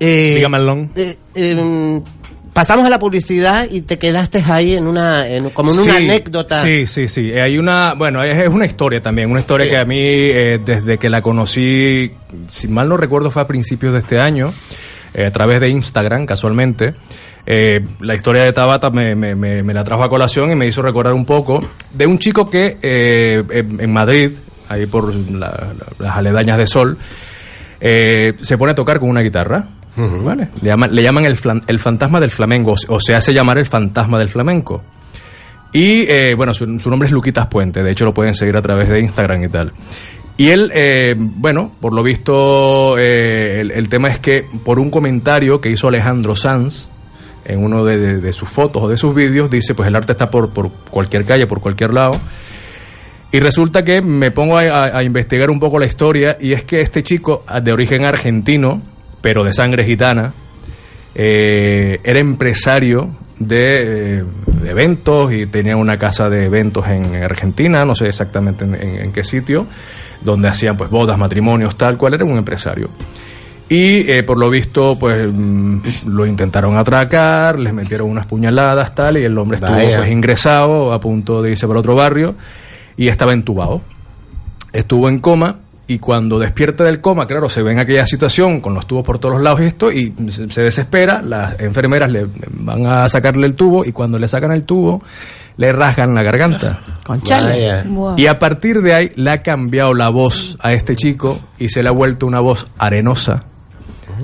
Eh, Dígame, eh, mm, pasamos a la publicidad y te quedaste ahí en una, en- como en una anécdota. Sí, sí, sí. Eh, Hay una, bueno, es, es una historia también, una historia Sí. que a mí, eh, desde que la conocí, si mal no recuerdo, fue a principios de este año, eh, a través de Instagram, casualmente. Eh, la historia de Tabata me, me- me- me la trajo a colación y me hizo recordar un poco de un chico que eh, en en Madrid, ahí por la- la- las aledañas de Sol, eh, se pone a tocar con una guitarra. ¿vale? Le llaman, le llaman el, flan- el fantasma del flamenco, o se- o se hace llamar el fantasma del flamenco. Y eh, bueno, su, su nombre es Luquitas Puente, de hecho lo pueden seguir a través de Instagram y tal. Y él, eh, bueno, por lo visto, eh, el, el tema es que por un comentario que hizo Alejandro Sanz en uno de, sus fotos o de sus vídeos, dice, pues el arte está por, por cualquier calle, por cualquier lado. Y resulta que me pongo a, investigar un poco la historia y es que este chico, de origen argentino, pero de sangre gitana, eh, era empresario de, eh, eventos y tenía una casa de eventos en Argentina, no sé exactamente en, en- en qué sitio, donde hacían pues bodas, matrimonios, tal cual, era un empresario. Y eh, por lo visto, pues mm, lo intentaron atracar, les metieron unas puñaladas, tal, y el hombre estuvo Vaya. pues ingresado, a punto de irse para otro barrio, y estaba entubado. Estuvo en coma, y cuando despierta del coma, claro, se ve en aquella situación con los tubos por todos los lados y esto, y se, se desespera, las enfermeras le van a sacarle el tubo, y cuando le sacan el tubo, le rasgan la garganta. Buah. Y a partir de ahí le ha cambiado la voz a este chico y se le ha vuelto una voz arenosa.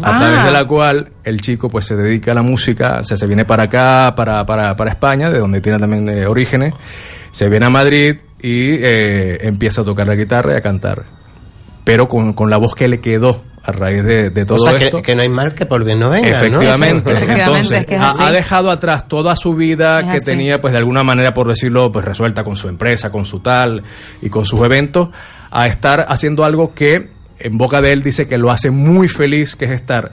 A Ah. través de la cual el chico pues se dedica a la música, o sea, se viene para acá, para, para, para España, de donde tiene también eh, orígenes, se viene a Madrid y eh, empieza a tocar la guitarra y a cantar. Pero con, con la voz que le quedó a raíz de, de todo o sea, que- esto. Que, no hay mal que por bien no venga, ¿no? Efectivamente. Efectivamente, Entonces, es que es ha, dejado atrás toda su vida Es que así. tenía, pues de alguna manera, por decirlo, pues resuelta con su empresa, con su tal y con sus eventos, a estar haciendo algo que en boca de él dice que lo hace muy feliz, que es estar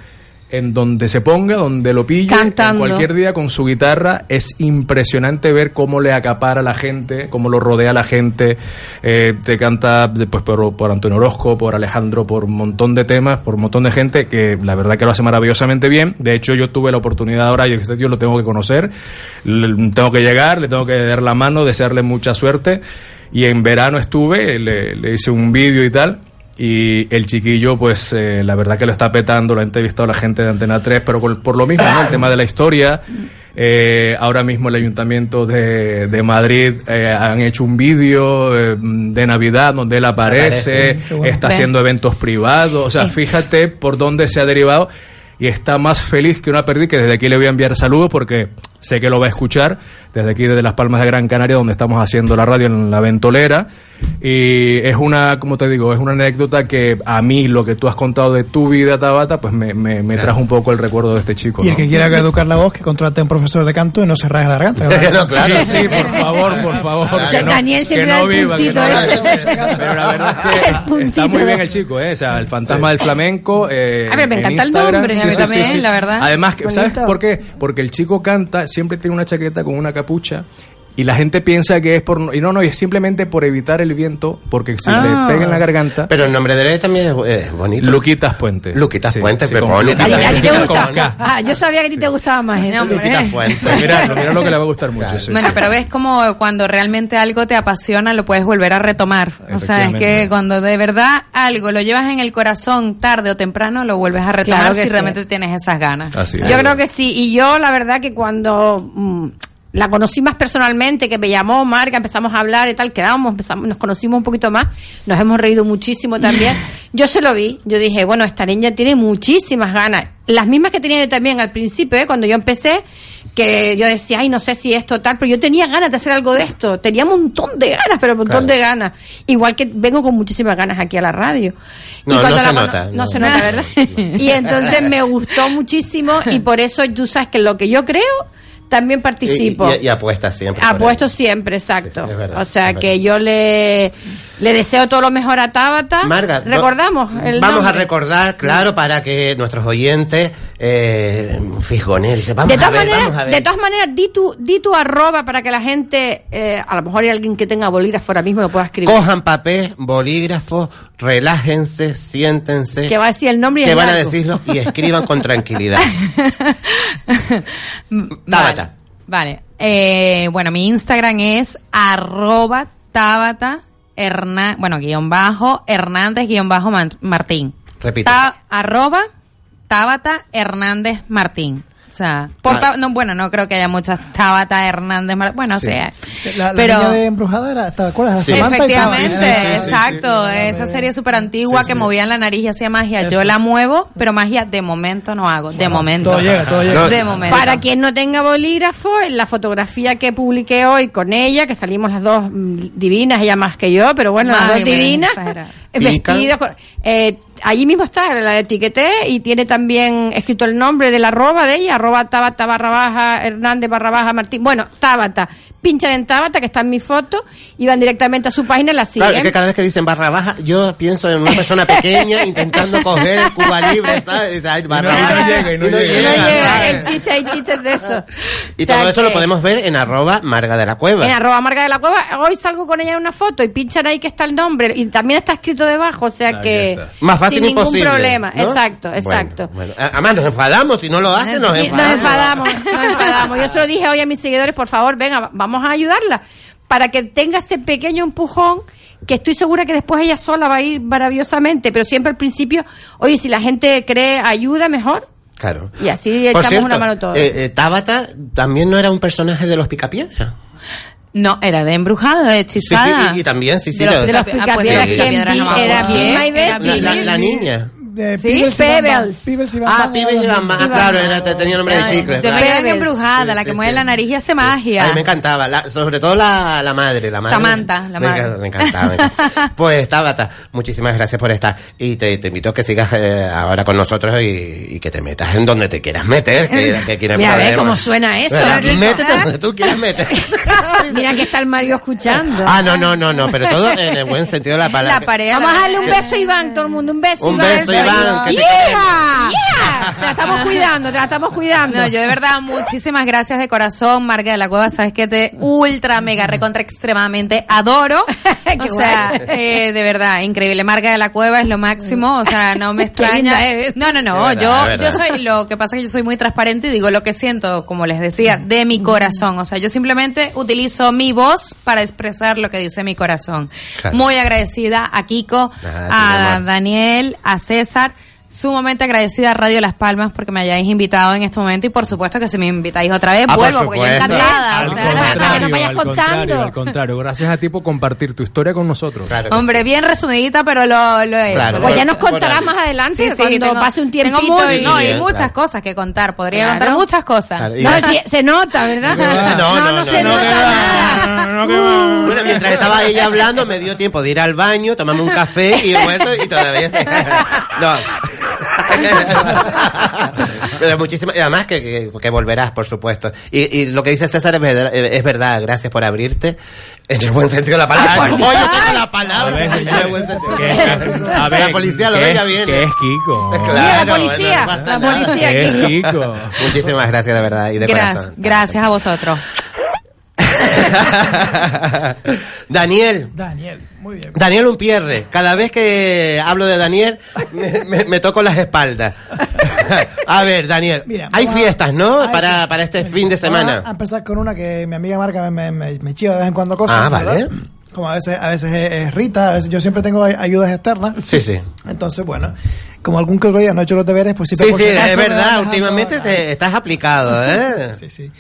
en donde se ponga, donde lo pille, Cantando. en cualquier día con su guitarra. Es impresionante ver cómo le acapara a la gente, cómo lo rodea a la gente. Eh, te canta pues, por, por Antonio Orozco, por Alejandro, por un montón de temas, por un montón de gente que la verdad que lo hace maravillosamente bien. De hecho, yo tuve la oportunidad ahora, yo este tío lo tengo que conocer, le- tengo que llegar, le tengo que dar la mano, desearle mucha suerte. Y en verano estuve, le, le hice un vídeo y tal. Y el chiquillo, pues eh, la verdad que lo está petando, lo ha entrevistado la gente de Antena 3, pero por, por lo mismo, ¿no? El tema de la historia. Eh, ahora mismo el Ayuntamiento de, de Madrid eh, han hecho un vídeo eh, de Navidad donde él aparece, Aparece. Qué bueno. está haciendo eventos privados, o sea, Es- fíjate por dónde se ha derivado y está más feliz que una perdiz, que desde aquí le voy a enviar saludos porque sé que lo va a escuchar, desde aquí desde Las Palmas de Gran Canaria, donde estamos haciendo la radio en la ventolera. Y es una, como te digo, es una anécdota que a mí lo que tú has contado de tu vida, Tabata, pues me, me, me trajo un poco el recuerdo de este chico. Y el ¿no? que quiera educar la voz, que contrate a un profesor de canto y no se rasgue la garganta. No, claro. Sí, sí, por favor, por favor. que no- Daniel que siempre no el viva, que no- ese. Pero la verdad es que está muy bien el chico, ¿eh? O sea, el fantasma del flamenco. Eh, A ver, me en encanta el nombre, Sí, sí, también, sí, sí. la verdad. Además, que, ¿sabes por qué? Porque el chico canta, siempre tiene una chaqueta con una capucha. Y la gente piensa que es por... no- Y no, no, es simplemente por evitar el viento, porque si Ah. le pega en la garganta... Pero el nombre de él también es, es bonito. Luquitas Puente. Luquitas Sí, Puente, sí, pero con Luquitas. ¿A ti- te gusta? Ah, yo sabía que a ti te gustaba más. Luquitas Puente. Pues mira, mira lo que le va a gustar mucho. sí, Bueno, sí. pero ves como cuando realmente algo te apasiona lo puedes volver a retomar. O sea, es que cuando de verdad algo lo llevas en el corazón tarde o temprano lo vuelves a retomar Claro que si sí. realmente tienes esas ganas. Así Yo creo que sí. Y yo, la verdad, que cuando mm, la conocí más personalmente, que me llamó Marca, empezamos a hablar y tal, quedamos, empezamos, nos conocimos un poquito más, nos hemos reído muchísimo también. Yo se lo vi, yo dije, bueno, esta niña tiene muchísimas ganas. Las mismas que tenía yo también al principio, ¿eh? cuando yo empecé, que yo decía, ay, no sé si esto tal, pero yo tenía ganas de hacer algo de esto. Tenía un montón de ganas, pero un montón Claro. de ganas. Igual que vengo con muchísimas ganas aquí a la radio. No, Y cuando no se la nota, No, no. se nota, ¿verdad? Y entonces me gustó muchísimo y por eso tú sabes que lo que yo creo también participo. Y, y- y apuesta siempre. Apuesto siempre, exacto. verdad, o sea que yo le, le deseo todo lo mejor a Tabata. Marga, Recordamos el Vamos a recordar, claro, para que nuestros oyentes eh, fisgonen. Dice, vamos de a ver, maneras, vamos a ver. de todas maneras, di tu, di tu arroba para que la gente, eh, a lo mejor hay alguien que tenga bolígrafo ahora mismo lo pueda escribir. Cojan papel, bolígrafo, relájense, siéntense. Que va a decir el nombre y que van a decirlo y escriban con tranquilidad. Vale. Vale. Eh, bueno, mi Instagram es arroba tabata bueno, guion bajo, Hernández guion bajo Martín. Repite. Ta- arroba Tabata Hernández Martín. O sea, Ta- no, bueno, no creo que haya muchas Tabata Hernández. Mar- Bueno, sí. hay. La, la pero niña de embrujada era, ¿te acuerdas? Sí. Efectivamente, Samantha. Sí, sí, sí, exacto. sí, sí. Esa serie súper antigua Sí, que movían la nariz y hacía magia. Yo la muevo, pero magia de momento no hago. De momento. todo llega, todo llega. De momento. Para quien no tenga bolígrafo, en la fotografía que publiqué hoy con ella, que salimos las dos mm, divinas, ella más que yo, pero bueno, las dos divinas, con- eh, allí mismo está, la etiqueté y tiene también escrito el nombre de la arroba de ella, arroba Tabata barra baja, Hernández barra baja, Martín. Bueno, Tabata. Pinchan en Tabata, que está en mi foto, y van directamente a su página y la siguen. Claro, es que cada vez que dicen barra baja, yo pienso en una persona pequeña intentando coger el Cuba Libre, ¿sabes? Dice, ay, barra no baja. y no llega. llega, No llega, el chiste, hay chistes de eso. Y O sea todo eso lo que- podemos ver en arroba Marga de la Cueva. En arroba marca de la cueva, hoy salgo con ella en una foto y pinchan ahí que está el nombre y también está escrito debajo, o sea Ahí que está. Más fácil sin ningún problema. ¿no? Exacto, exacto. Bueno, además nos enfadamos, si no lo hacen nos enfadamos. Nos enfadamos, nos enfadamos. Yo se lo dije hoy a mis seguidores, por favor, venga, vamos a ayudarla para que tenga ese pequeño empujón que estoy segura que después ella sola va a ir maravillosamente, pero siempre al principio, oye, si la gente cree ayuda, mejor. Claro. Y así echamos cierto, una mano todos. eh, eh, Tabata también no era un personaje de los Picapiedra. No, era de embrujada, de Sí, hechizada. sí, y, y también, sí, sí. De lo- de los Picapiedra, ah, pues era ¿quién Picapiedra, vi- no me era acuerdo. Vilma y Era Betty? la, la niña. De ¿Sí? Peebles. Pebbles. Peebles y Van Ah, y claro, era, te- tenía nombre de chicle. Yo me quedé embrujada, la que sí, mueve sí. la nariz y hace A magia. mí me encantaba, la- sobre todo la, la madre, la madre. Samantha, la Me madre. Me encantaba. me encantaba. pues Tabata, muchísimas gracias por estar. Y te, te invito a que sigas eh, ahora con nosotros y, y que te metas en donde te quieras meter. Que, que Mira, a ver cómo suena eso. Métete donde tú quieras meter. Mira que está el Mario escuchando. Ah, no, no, no, no, pero todo en el buen sentido de la palabra. La pared. Vamos a darle un beso a Iván, todo el mundo, un beso. Un beso, Iván, que te. Te la estamos cuidando, te la estamos cuidando. No, yo de verdad, muchísimas gracias de corazón, Marga de la Cueva. Sabes que te ultra, mega, recontra, extremadamente adoro. O sea, eh, de verdad, increíble. Marga de la Cueva es lo máximo. O sea, no me extraña. No, no, no. Verdad, yo, yo soy, lo que pasa es que yo soy muy transparente y digo lo que siento, como les decía, de mi corazón. O sea, yo simplemente utilizo mi voz para expresar lo que dice mi corazón. Claro. Muy agradecida a Kiko, Nada, a. Daniel, a César pasar Sumamente agradecida a Radio Las Palmas porque me hayáis invitado en este momento y por supuesto que si me invitáis otra vez Ah, por vuelvo porque yo encantada. Al o sea, contrario, que nos vayas al contando. contrario, al contrario. Gracias a ti por compartir tu historia con nosotros. Claro Hombre, bien resumidita, pero lo, lo he hecho. Claro, Pues ya por- nos contarás por- más adelante Sí, sí, cuando tengo- pase un tiempito. Tengo mu- y- no, y muchas claro. cosas que contar. Podría Claro. contar muchas cosas. No, sí, se nota, ¿verdad? No, no, no, no, se no, nota no, nada. Uh, Bueno, mientras estaba ella hablando, me dio tiempo de ir al baño, tomarme un café y he vuelto y todavía. No. Pero muchísimas... Y además que, que, que volverás, por supuesto. Y, y lo que dice César es verdad, es verdad, gracias por abrirte. En el buen sentido de la palabra. Dios. toca la A palabra. ver, en el buen sentido. que- a ver, la policía lo ve, ya viene. Que es Kiko. Claro, la policía, bueno, no la policía. Kiko. Muchísimas gracias, de verdad, y de Gracias, corazón. gracias a vosotros. Daniel, Daniel, muy bien. Daniel Umpierre, cada vez que hablo de Daniel me, me- me toco las espaldas. a ver, Daniel, Mira, hay fiestas, ¿no? hay para, para este fin de semana. a empezar con una que mi amiga Marca me, me, me chiva de vez en cuando cosas. Ah, ¿verdad? vale. Como a veces, a veces es, Rita, a veces yo siempre tengo ay- ayudas externas. Sí, sí. Entonces, bueno, como algún que otro día no he hecho los deberes, pues Sí, siempre por sí, si acaso es verdad, últimamente te estás aplicado, ¿eh? Sí, sí.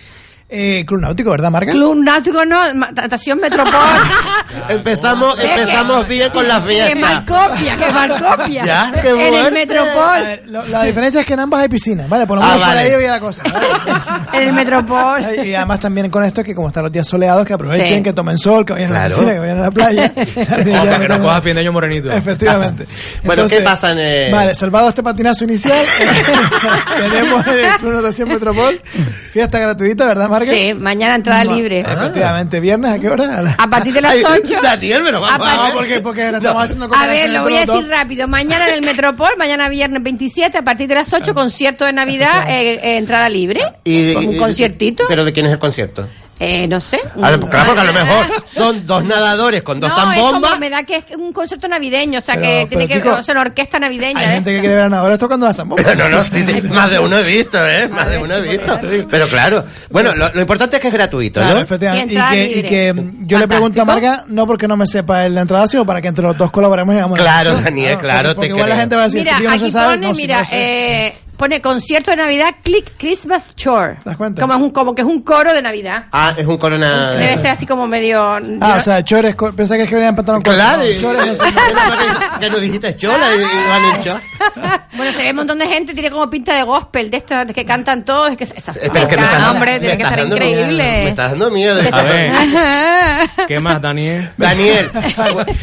Eh, Club Náutico, ¿verdad, Marca? Club Náutico no, Natación Metropol. empezamos empezamos bien con las Que mal fiestas. copia, que mal copia. Ya, qué En el Metropol. ver, lo- la diferencia es que en ambas hay piscina, ¿vale? Por lo Ah, menos por vale. ahí había la cosa. ¿vale? En el Metropol. Y además también con esto que como están los días soleados, que aprovechen, Sí. que tomen sol, que vayan a la Claro. piscina, que vayan a la playa. Para que no cojas fin de año morenito. Efectivamente. Bueno, ¿qué pasa en el- Vale, salvado este patinazo inicial, tenemos el Club Natación Metropol, fiesta gratuita, ¿verdad, Marga? Sí, mañana entrada libre. Efectivamente, viernes, ¿a qué hora? A, la- A partir de las Ay, 8. Daniel, pero A vamos ver. porque, porque lo estamos haciendo A ver, lo voy a decir dos. rápido. Mañana en el Metropol, mañana viernes 27, a partir de las 8, concierto de Navidad, eh, eh, entrada libre. Y- un y- conciertito. ¿Pero de quién es el concierto? Eh, no sé. A ver, claro, porque a lo mejor son dos nadadores con dos no, es zambombas. como, me da que es un concierto navideño, o sea, Pero- que pero, tiene que o sea, una orquesta navideña. Hay de gente que quiere ver a nadadores tocando la zambomba. No, no, sí, sí, más de uno he visto, ¿eh? Más de uno he visto. Pero claro, bueno, lo, lo importante es que es gratuito, Claro, ¿no? efectivamente. Y que, y que mm, yo le pregunto a Fantástico. Marga, no porque no me sepa el- la entrada, sino para que entre los dos colaboremos y hagamos Claro. Daniel, claro, porque, porque te igual la gente va a decir, Mira, "Este tío no aquí se sabe". pone, No, mira, no sé. eh, pone concierto de Navidad, click Christmas Chore. ¿Te das cuenta? Como, es un, como que es un coro de Navidad. Ah, es un corona. Debe ser así como medio... Ah, o sea, chores, pensé que es que venían en pantalón. Claro, No, chores no sé. que nos dijiste chola y, y van en cho- Bueno, se ve un montón de gente, tiene como pinta de gospel, de estos de que cantan todos. Es que esa- Eh, pero que me estás- hombre, me tiene que estar dando increíble. miedo, Me estás dando miedo. A ver, ¿qué más, Daniel? Daniel.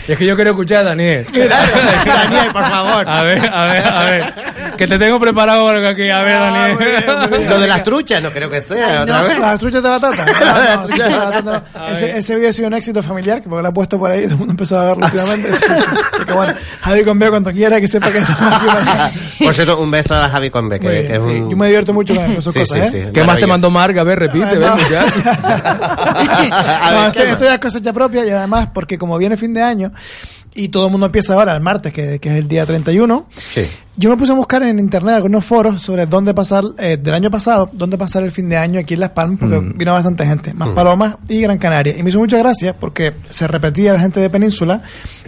Es que yo quiero escuchar a Daniel. Daniel, por favor. A ver, a ver, a ver. Que te tengo preparado algo aquí. A ver, Daniel. Lo de las truchas, no creo que sea otra vez. Las truchas de batata. Las No, no, truchas de batata no. Ese, ese video ha sido un éxito familiar, que porque lo ha puesto por ahí, todo el mundo empezó a verlo últimamente. Sí, sí. Así que bueno, Javi con B cuando quiera que sepa que estamos aquí Por cierto, un beso a Javi Conbe, que, que es sí. un... Yo me divierto mucho con esas Sí, cosas, sí, ¿eh? sí, ¿Qué más te mandó Marga? A ver, repite, ven, ya. A No, ver, esto, ¿qué esto ya es cosecha propia y además porque como viene fin de año y todo el mundo empieza ahora el martes, que, que es el día 31, Sí. yo me puse a buscar en internet algunos foros sobre dónde pasar, eh, del año pasado, dónde pasar el fin de año aquí en Las Palmas, porque Mm. vino bastante gente, más Palomas y Gran Canaria. Y me hizo mucha gracia porque se repetía la gente de Península,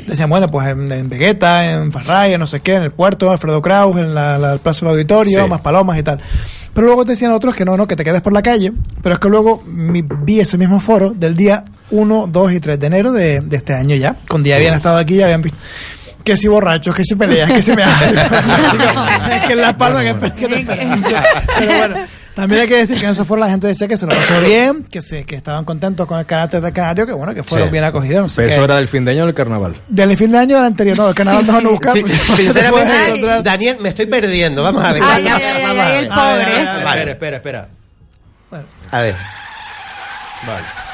decían, bueno, pues en, en Vegeta, en Farraya, no sé qué, en el puerto, Alfredo Kraus, en la, la Plaza del Auditorio, Sí. más Palomas y tal. Pero luego te decían otros que no, no, que te quedes por la calle. Pero es que luego mi- vi ese mismo foro del día 1, 2 y 3 de enero de, de este año ya. Cuando ya habían estado aquí, ya habían visto. Que si borrachos, que si peleas, que si me Es que en La Palma que, que te Pero bueno, también hay que decir que en esos foros la gente decía que se lo pasó bien, que se, que estaban contentos con el carácter del canario, que bueno, que fueron Sí. bien acogidos. Pero eso era del fin de año o del carnaval. Del fin de año del anterior, no, el carnaval nos van a buscar. Sí, no sinceramente, encontrar. Daniel, me estoy perdiendo. Vamos a ver. Ay, Vamos ay, a ver, ay, vamos ay, a el ver. pobre. Espera, espera, espera. A ver. Vale.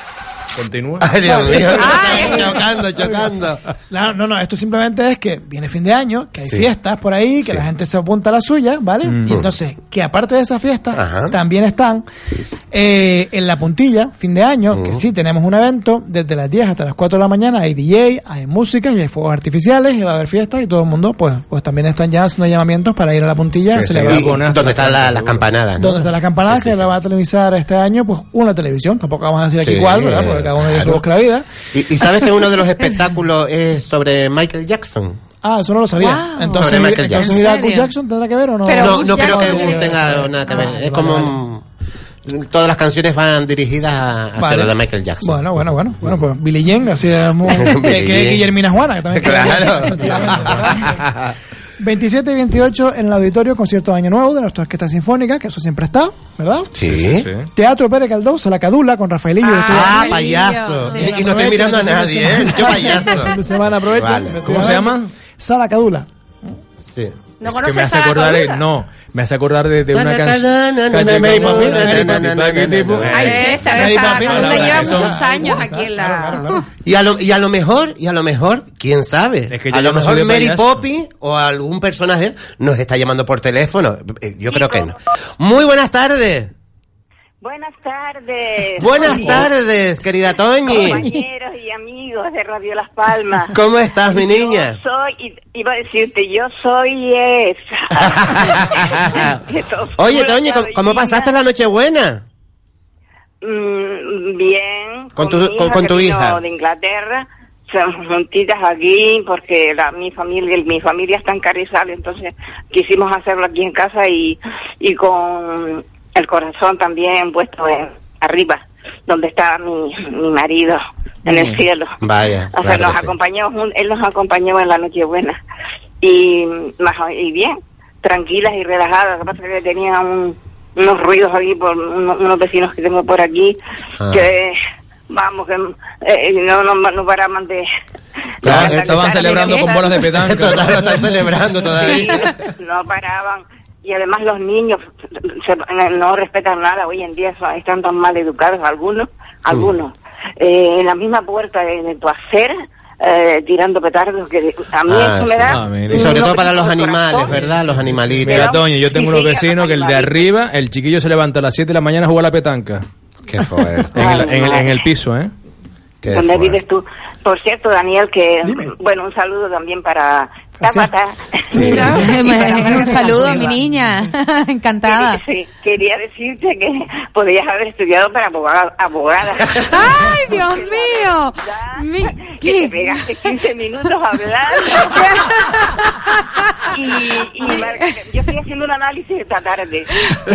Continúa. Ay, Dios mío. Ay. Chocando, chocando. No, no, no, esto simplemente es que viene fin de año, que hay Sí. fiestas por ahí, que Sí. la gente se apunta a la suya, ¿vale? Mm. Y entonces, que aparte de esas fiestas, Ajá. también están eh, en la puntilla, fin de año, Mm. que sí, tenemos un evento desde las 10 hasta las 4 de la mañana, hay DJ, hay música y hay fuegos artificiales, y va a haber fiestas y todo el mundo, pues, pues también están ya haciendo llamamientos para ir a la puntilla a Que se celebrar. ¿Dónde están la- las campanadas? ¿no? Donde está la campanada Sí, sí, que sí. la va a televisar este año, pues una televisión, tampoco vamos a decir aquí Sí, cuál, ¿verdad? Porque cada uno su busca la vida. Y, y sabes que uno de los espectáculos es sobre Michael Jackson. Ah, eso no lo sabía. Wow. Entonces, Sobre Michael entonces Jackson. Jackson tendrá que ver o no? no, no creo que tenga nada que ver. Ah, es vale, como vale. un- Todas las canciones van dirigidas a, hacia Vale. lo de Michael Jackson. Bueno, bueno, bueno. Bueno, pues Billy Jean, así es muy... que, que. Guillermina Juana, que también... Claro. 27 y 28 en el auditorio concierto de Año Nuevo de nuestra orquesta sinfónica, que eso siempre está, ¿verdad? Sí. Teatro Pérez Caldós, La Cadula, con Rafaelillo. Ah, payaso. Y, y no estoy mirando a nadie, ¿eh? Yo payaso. Semana. Vale. ¿Cómo se llama? Sala Cadula. Sí. ¿No Es que me hace acordar de, no, me hace acordar de, de una canción. Ay, César, Mary esa Poppins, claro, lleva muchos años aquí en la... Y a, lo, y a lo mejor, y a lo mejor, quién sabe, Es que yo a lo mejor Mary. Poppy o algún personaje nos está llamando por teléfono. Eh, Yo creo que no. Muy buenas tardes. Buenas tardes. Buenas Oye, tardes, querida Toñi. Compañeros y amigos de Radio Las Palmas. ¿Cómo estás, mi niña? Yo soy, y- iba a decirte, yo soy esa. Oye, Toñi, ¿cómo, pasaste la Nochebuena? Mm, bien. Con tu- con- con tu hija. de Inglaterra. Son juntitas aquí porque la, mi familia mi familia está en Carrizal, entonces quisimos hacerlo aquí en casa y, y con el corazón también puesto en- arriba, donde está mi, mi marido, en el Mm. cielo. Vaya, O sea, claro nos sí. acompañó, él nos acompañó en la Nochebuena. Y, más, y bien, tranquilas y relajadas. Lo que pasa es que tenía un- unos ruidos aquí por uno- unos vecinos que tengo por aquí Ah. que, vamos, que eh, no, no, no paraban de... Claro, Estaban celebrando con bolas de petanca. Lo están celebrando todavía. Sí, no paraban. Y además los niños se- no respetan nada. Hoy en día están tan mal educados algunos, algunos. Eh, en la misma puerta de, de tu acera, eh, tirando petardos que a mí Ah, eso me da... Mira. Y sobre todo para los animales, corazón. ¿verdad? Los animalitos. Mira, Toño, yo tengo Sí, unos sí, vecinos que el de arriba, el chiquillo se levanta a las 7 de la mañana a jugar a la petanca. Qué fuerte. En el, en el- madre. en el piso, ¿eh? Qué ¿Dónde fuerte. vives tú? Por cierto, Daniel, que bueno, un saludo también para Mira, un saludo mi niña. Encantada. Sí, quería decirte que podrías haber estudiado para abogada. abogada. ¡Ay, Dios mío! Mi- Que te pegaste 15 minutos hablando. y, y Marga, yo estoy haciendo un análisis esta tarde.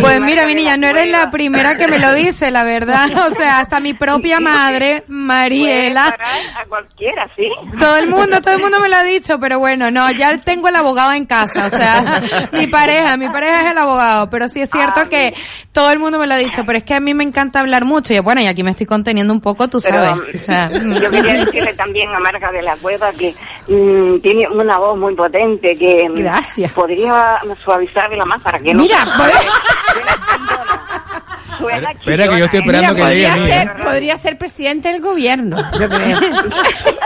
Pues mira, mi niña, no eres la primera que me lo dice, la verdad. O sea, hasta mi propia madre, Mariela. A cualquiera, ¿sí? Todo el mundo, todo el mundo me lo ha dicho, pero bueno, no, ya tengo el abogado en casa, o sea, mi pareja, mi pareja es el abogado, pero sí es cierto que todo el mundo me lo ha dicho, pero es que a mí me encanta hablar mucho y bueno, y aquí me estoy conteniendo un poco, tú Pero, sabes. O sea, Yo quería decirle también a Marga de la Cueva que mm, tiene una voz muy potente que mm, podría suavizarla más para que no... Mira, Espera, que yo estoy esperando que Mira, llegue a podría mí. ¿eh? ser, podría ser presidente del gobierno, yo creo.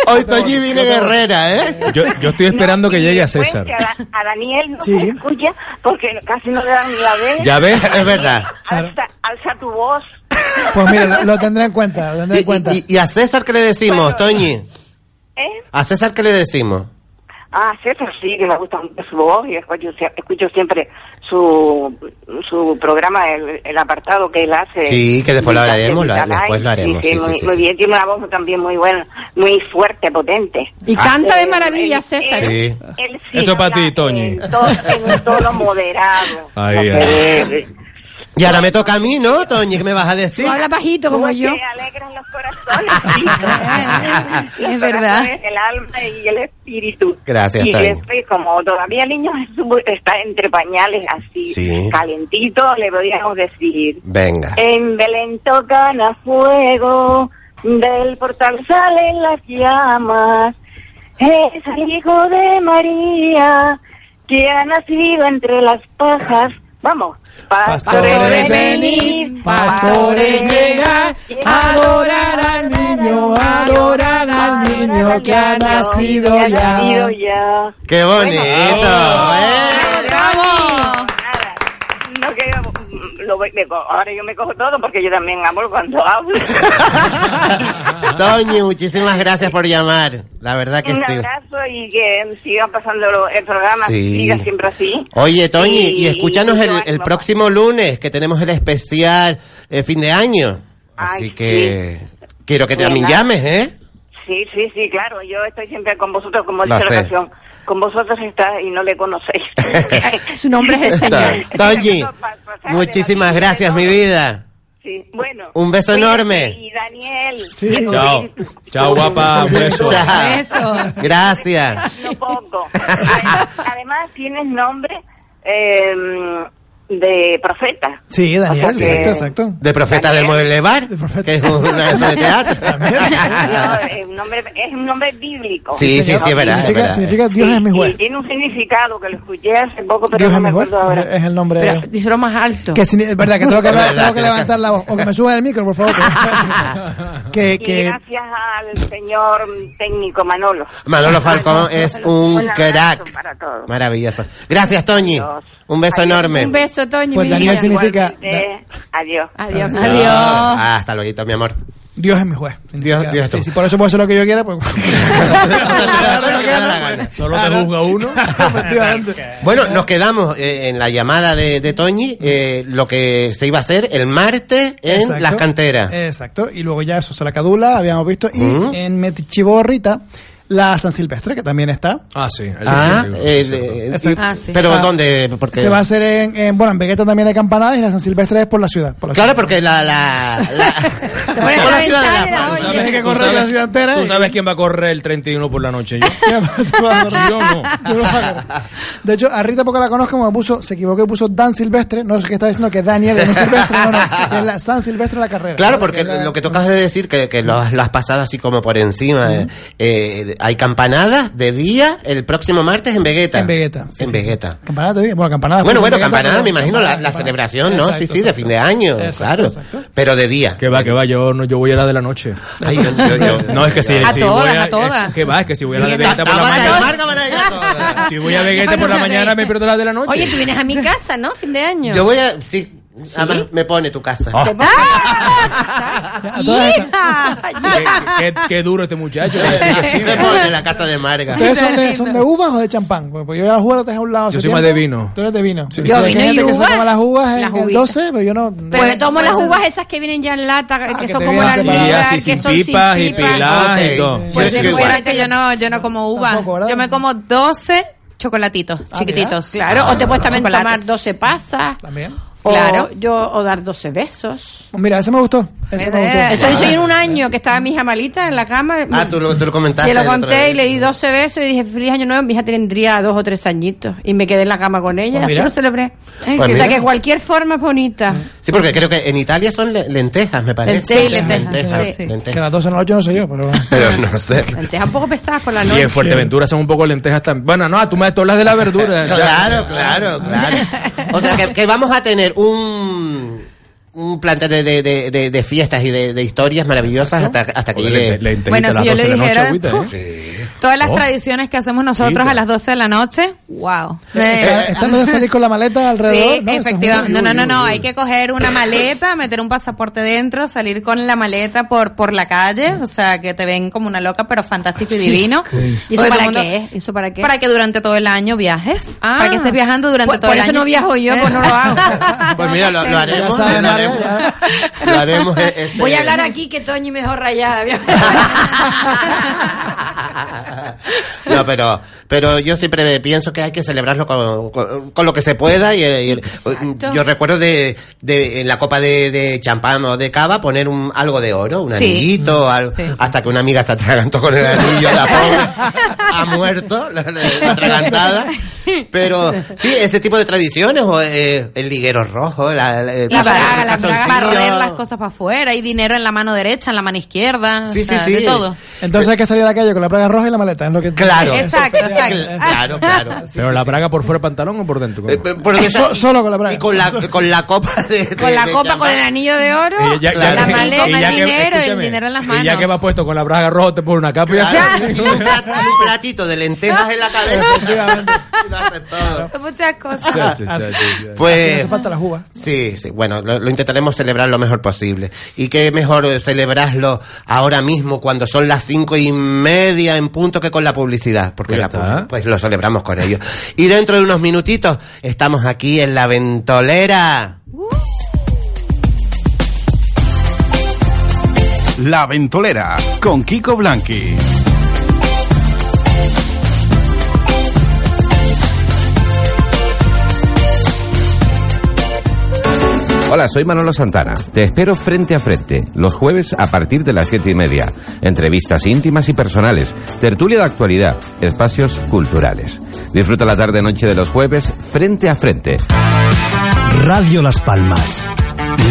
Hoy Toñi viene guerrera, ¿eh? Yo, yo estoy esperando que llegue a César. Que a, a Daniel no Sí. se escucha porque casi no le dan la vez. ¿Ya ves? Es verdad. Alza, alza tu voz. Pues mira, lo, lo tendré en cuenta, lo tendré en cuenta. Y, y a César qué le decimos, Toñi? ¿Eh? ¿A César qué le decimos? Ah, César sí, que me gusta mucho su voz y escucho, escucho siempre su, su programa, el, el apartado que él hace. Sí, que después lo haremos, lo- Vital después lo haremos, Sí, sí, muy, sí, sí, muy sí. bien, tiene una voz también muy buena, muy fuerte, potente. Y canta de maravilla, él- César. Sí. él sí Eso para ti, Toñi. En, tono moderado. Ahí, Y ahora me toca a mí, ¿no, Toñi? ¿Qué me vas a decir? Tú hablas bajito como yo. que alegras los corazones. Es verdad. corazones, El alma y el espíritu. Gracias, Y Toñi. después, como todavía el niño está entre pañales así, Sí. calentito, le podríamos decir. Venga. En Belén tocan a fuego, del portal salen las llamas. Es el hijo de María, que ha nacido entre las pajas. Vamos. Pastores venid, pastores llegad, adorar al niño, adorar al niño que ha nacido ya. ¡Qué bonito! ¿eh? ¡Bravo! Voy- me co- ahora yo me cojo todo porque yo también hablo cuando hablo. Toñi, muchísimas gracias por llamar. La verdad que Un sí. abrazo y que sigan pasando el programa, Sí. siga siempre así. Oye, Toñi, y, Y- escúchanos y el, el próximo lunes, que tenemos el especial eh, fin de año. Así Ay, que quiero que también llames, ¿eh? Sí, sí, sí, claro, yo estoy siempre con vosotros, como dice la canción. Con vosotros está y no le conocéis. Su nombre es el Señor. Toñi, muchísimas gracias, mi vida. Sí, bueno. Un beso enorme. Y Daniel. Chao. Chao, guapa. Un beso. Chao. Gracias. No poco. Además, además tienes nombre eh, de profeta. Sí, Daniel, O sea que- exacto, exacto. De Profeta del Mueble Bar, que es una de esas de teatro. No, es, un nombre, es un nombre bíblico. Sí, sí, sí, es verdad, es Significa, verdad. significa Dios es mi Y juez. tiene un significado que lo escuché hace poco, pero Dios no es me acuerdo ahora. Es el nombre. Pero díselo más alto. Que es verdad que tengo que, tengo que levantar la voz. O que me suban el micro, por favor. que, Y que, gracias al señor técnico Manolo. Manolo Falcón es un crack. para todos. Maravilloso. Gracias, Toñi. Un beso enorme. Un beso, Toñi. Pues mi Daniel vida. significa- adiós. Adiós. Chao. Adiós. Hasta luego, mi amor. Dios es mi juez. Dios, Dios es tu Sí, sí, por eso puedo hacer lo que yo quiera, pues. Solo te juzga uno. Efectivamente. Bueno, nos quedamos eh, en la llamada de, de Toñi, eh, lo que se iba a hacer el martes en Exacto. las canteras. Exacto. Y luego ya eso, se la cadula, habíamos visto. Y Mm. en Metichiborrita, la San Silvestre, que también está. Ah, sí. el- Ah, sí, el, y- Ah, pero Ah, ¿dónde? Porque, Se va a hacer en, en- bueno, en Vegeta también hay campanadas y la San Silvestre es por la ciudad. Por la Claro, ciudad. porque la... la, la- por la ciudad La. Tienes que ¿Tú correr la ciudad entera. ¿Tú y- sabes quién va a correr el 31 por la noche? Yo. Tú. Yo no. Tú. De hecho, a Rita porque la conozco, me puso, se equivocó y puso Dan Silvestre. No sé qué está diciendo que Daniel es un Silvestre. No, no. Es la San Silvestre la carrera. Claro, porque lo que tocas de decir, que, que lo has pasado así como por encima. Hay campanadas de día el próximo martes en Vegeta. En Vegeta, sí, en sí, Vegeta. Campanada, te digo. Bueno, campanada. Bueno, pues, bueno, en Vegeta, campanada, me imagino la, la campanada. celebración, ¿no? Exacto, sí, sí, de exacto. fin de año, Exacto, claro. exacto. Pero de día. Que va, que va, yo no, yo voy a la de la noche. Ay, yo- yo- yo- No, es que si, A todas, voy a todas. es que va, es que si voy a la de Vegeta por la mañana. A a. Si voy a Vegeta por la mañana me pierdo la de la noche. Oye, tú vienes a mi casa, ¿no? Fin de año. Yo voy a... Sí, Además, me pone tu casa. qué, qué- qué duro este muchacho. que decir que sí. Me pone la casa de Marga. ¿Ustedes son de, son de uvas o de champán? Pues, yo ya las uvas las dejé a un lado. Yo soy más tiempo. de vino. Tú eres de vino. Sí. Yo Yo vino y gente que se uvas. toma las uvas en Las el uvitas. 12, pero yo no. Pero me tomo las uvas esas que vienen ya en lata, que Ah, que son te como la así, que sin son pipas y pipas. pilas y. Pues Yo que yo no, yo no como uva. Tampoco, ¿verdad? yo me como 12 chocolatitos Ah, chiquititos. Claro, o te puedes también tomar 12 pasas. También. O Claro. yo, o dar 12 besos. Mira, ese me gustó. Ese me gustó. Eso hice en un año que estaba mi hija malita en la cama. Ah, tú lo, tú lo comentaste. Que lo conté y le di 12 besos y dije feliz año nuevo. Mi hija tendría dos o tres añitos y me quedé en la cama con ella. Pues así lo celebré. Pues o sea que cualquier forma es bonita. Sí, porque creo que en Italia son le- lentejas, me parece. Sí, lentejas, Lentejas, sí. lentejas. Que a las 12 de la noche no sé yo, pero. Pero no sé. Lentejas un poco pesadas por la Y noche. en Fuerteventura son un poco lentejas también. Bueno, no, tú me tú hablas de la verdura. Claro, claro, claro. O sea, que, que vamos a tener un, un plantel de, de, de, de- de fiestas y de, de historias maravillosas hasta, hasta que Joder, llegue. le- lentejita Bueno, a las si yo 12 le de la noche, dijera, agüita, ¿eh? Todas las Oh. tradiciones que hacemos nosotros Sí, a las 12 de la noche, wow. Eh, Esta no de salir con la maleta alrededor. Sí, ¿no? Eso es efectivamente. No, no, no, no. Hay que coger una maleta, meter un pasaporte dentro, salir con la maleta por por la calle. O sea, que te ven como una loca, pero fantástico y Sí. divino. ¿Y eso todo para mundo- qué? ¿Eso para qué? Para que durante todo el año viajes. Ah. Para que estés viajando durante Por- todo por el eso año. no viajo yo, pues no lo hago. Pues mira, lo, lo haremos. Ya sabes, lo haremos. Lo haremos, eh, este- Voy a hablar aquí que Toñi me dejó rayada. No, pero, pero yo siempre pienso que hay que celebrarlo con, con- con lo que se pueda. Y, y- yo recuerdo de, de en la copa de, de champán o de cava poner un, algo de oro, un Sí. anillito, algo- hasta que una amiga se atragantó con el anillo, la pobre, ha muerto, la, la- la atragantada. Pero sí, ese tipo de tradiciones, o eh, el liguero rojo, la, la, La braga, la braga, barrer las cosas para afuera, hay dinero en la mano derecha, en la mano izquierda, Sí, o sea, sí, sí. de todo. Entonces hay que salir a la calle con la plaga roja y la maleta. Es lo que Claro. Exacto, exacto. Claro, claro. Pero la braga por fuera del pantalón o por dentro. Eh, Porque So- solo con la braga. Y con la, con la copa de, de- Con la de copa, con champán. el anillo de oro, Y ya- ya- la y- maleta, y ya el que- dinero, el dinero en las Y ya manos. que va puesto con la braga roja, te pone una capa y ya Claro, y un, plat- un platito de lentejas en la cabeza. Y lo hace todo. Son muchas cosas. Sí, sí, sí, sí, sí. Pues, hace falta las uvas. sí, sí, bueno, lo, lo intentaremos celebrar lo mejor posible. Y qué mejor eh, celebrarlo ahora mismo cuando son las cinco y media en punto que con la publicidad, porque Pues la, pues lo celebramos con ellos. Y dentro de unos minutitos estamos aquí en la ventolera. La Ventolera con Kiko Blanqui. Hola, soy Manolo Santana. Te espero frente a frente, los jueves a partir de las siete y media. Entrevistas íntimas y personales, tertulia de actualidad, espacios culturales. Disfruta la tarde-noche de los jueves frente a frente. Radio Las Palmas.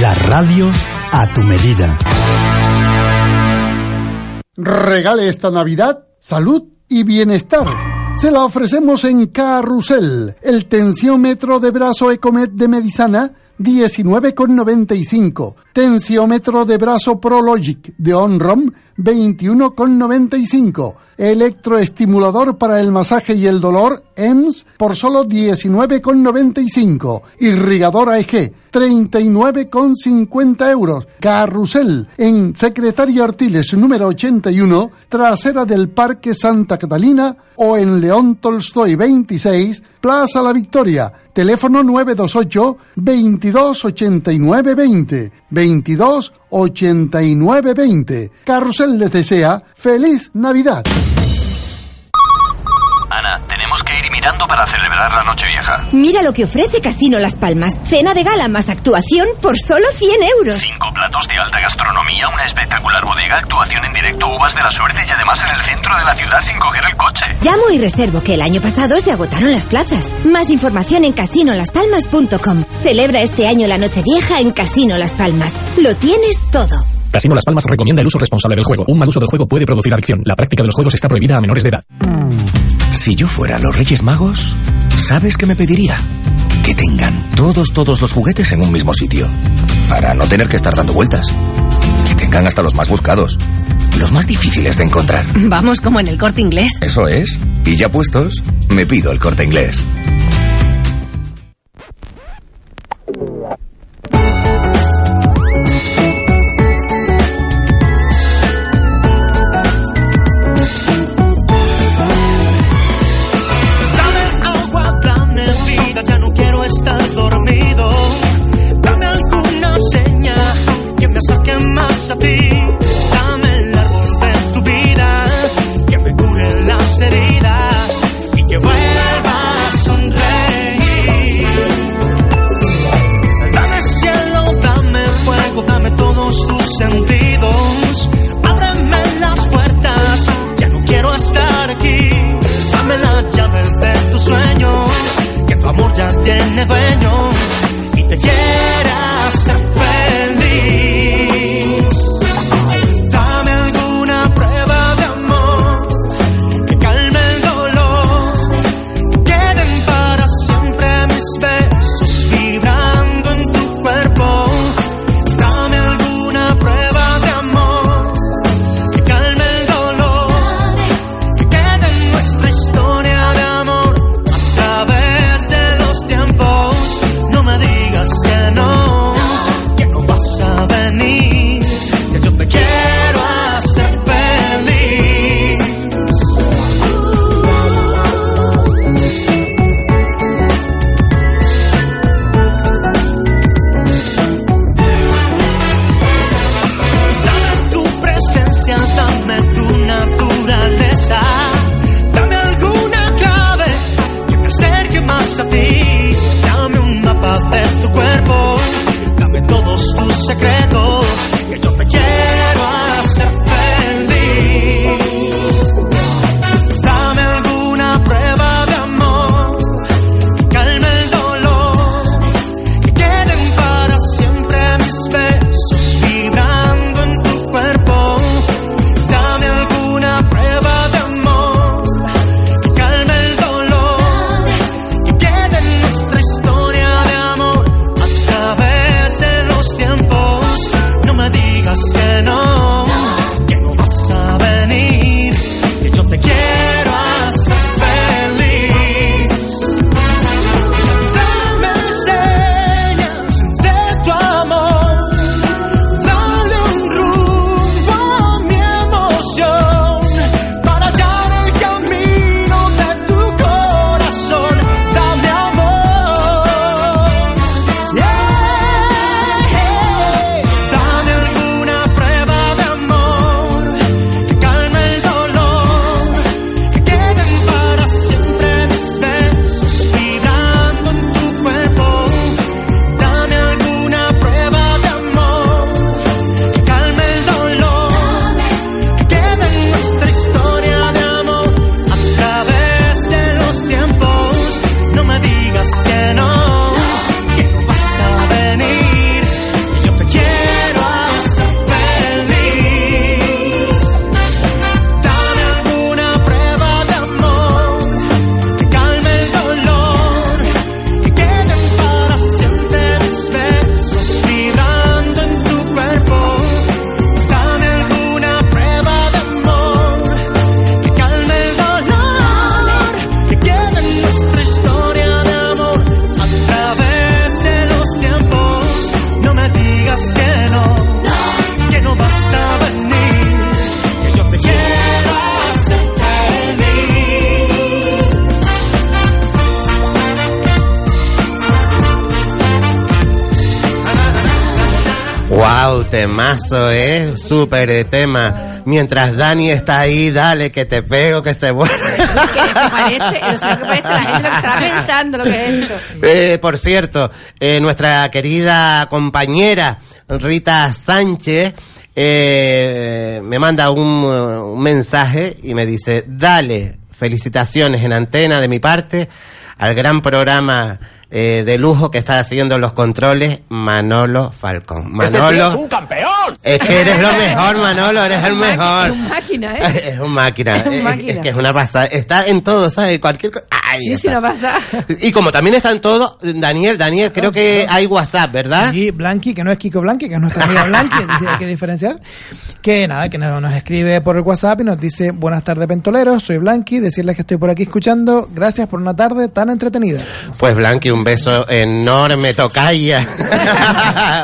La radio a tu medida. Regale esta Navidad salud y bienestar. Se la ofrecemos en Carrusel, el tensiómetro de brazo Ecomet de Medisana, 19,95. Tensiómetro de brazo Prologic de Onrom, 21,95. Electroestimulador para el masaje y el dolor, EMS, por solo 19,95. Irrigador AEG, 39,50 euros. Carrusel, en Secretaria Artiles número 81, trasera del Parque Santa Catalina o en León Tolstoy 26, Plaza La Victoria. Teléfono 928 2289 20. 2289 20. Carrusel les desea feliz Navidad. Para celebrar la Nochevieja. Mira lo que ofrece Casino Las Palmas. Cena de gala más actuación por solo 100 euros. Cinco platos de alta gastronomía, una espectacular bodega, actuación en directo, uvas de la suerte y además en el centro de la ciudad sin coger el coche. Llamo y reservo que el año pasado se agotaron las plazas. Más información en casinolaspalmas.com. Celebra este año la Nochevieja en Casino Las Palmas. Lo tienes todo. Casino Las Palmas recomienda el uso responsable del juego. Un mal uso del juego puede producir adicción. La práctica de los juegos está prohibida a menores de edad. Si yo fuera los Reyes Magos, ¿sabes qué me pediría? Que tengan todos, todos los juguetes en un mismo sitio. Para no tener que estar dando vueltas. Que tengan hasta los más buscados. Los más difíciles de encontrar. Vamos como en el corte inglés. Eso es. Y ya puestos, me pido el corte inglés. Mientras Dani está ahí, dale que te pego, que se vuelve. Que parece, o sea, que parece la gente lo que pensando lo que es esto. Eh, por cierto, eh, nuestra querida compañera Rita Sánchez eh, me manda un, un mensaje y me dice, dale, felicitaciones en antena de mi parte al gran programa eh, de lujo que está haciendo los controles Manolo Falcón. Manolo, campeón! es que eres lo mejor, Manolo, eres el mejor. Es un máquina, ¿eh? Es un máquina, Es un es- máquina. es que es una pasada. Está en todo, ¿sabes? Cualquier cosa. Ahí Sí, sí, está. no pasa. Y como también está en todo, Daniel, Daniel, creo que hay WhatsApp, ¿verdad? Sí, Blanqui, que no es Kiko Blanqui, que es nuestra amiga Blanqui, hay que diferenciar. Que nada, que nos, nos escribe por el WhatsApp y nos dice, buenas tardes pentoleros, soy Blanqui, decirles que estoy por aquí escuchando, gracias por una tarde tan entretenida. Pues Blanqui, un beso enorme, tocaya.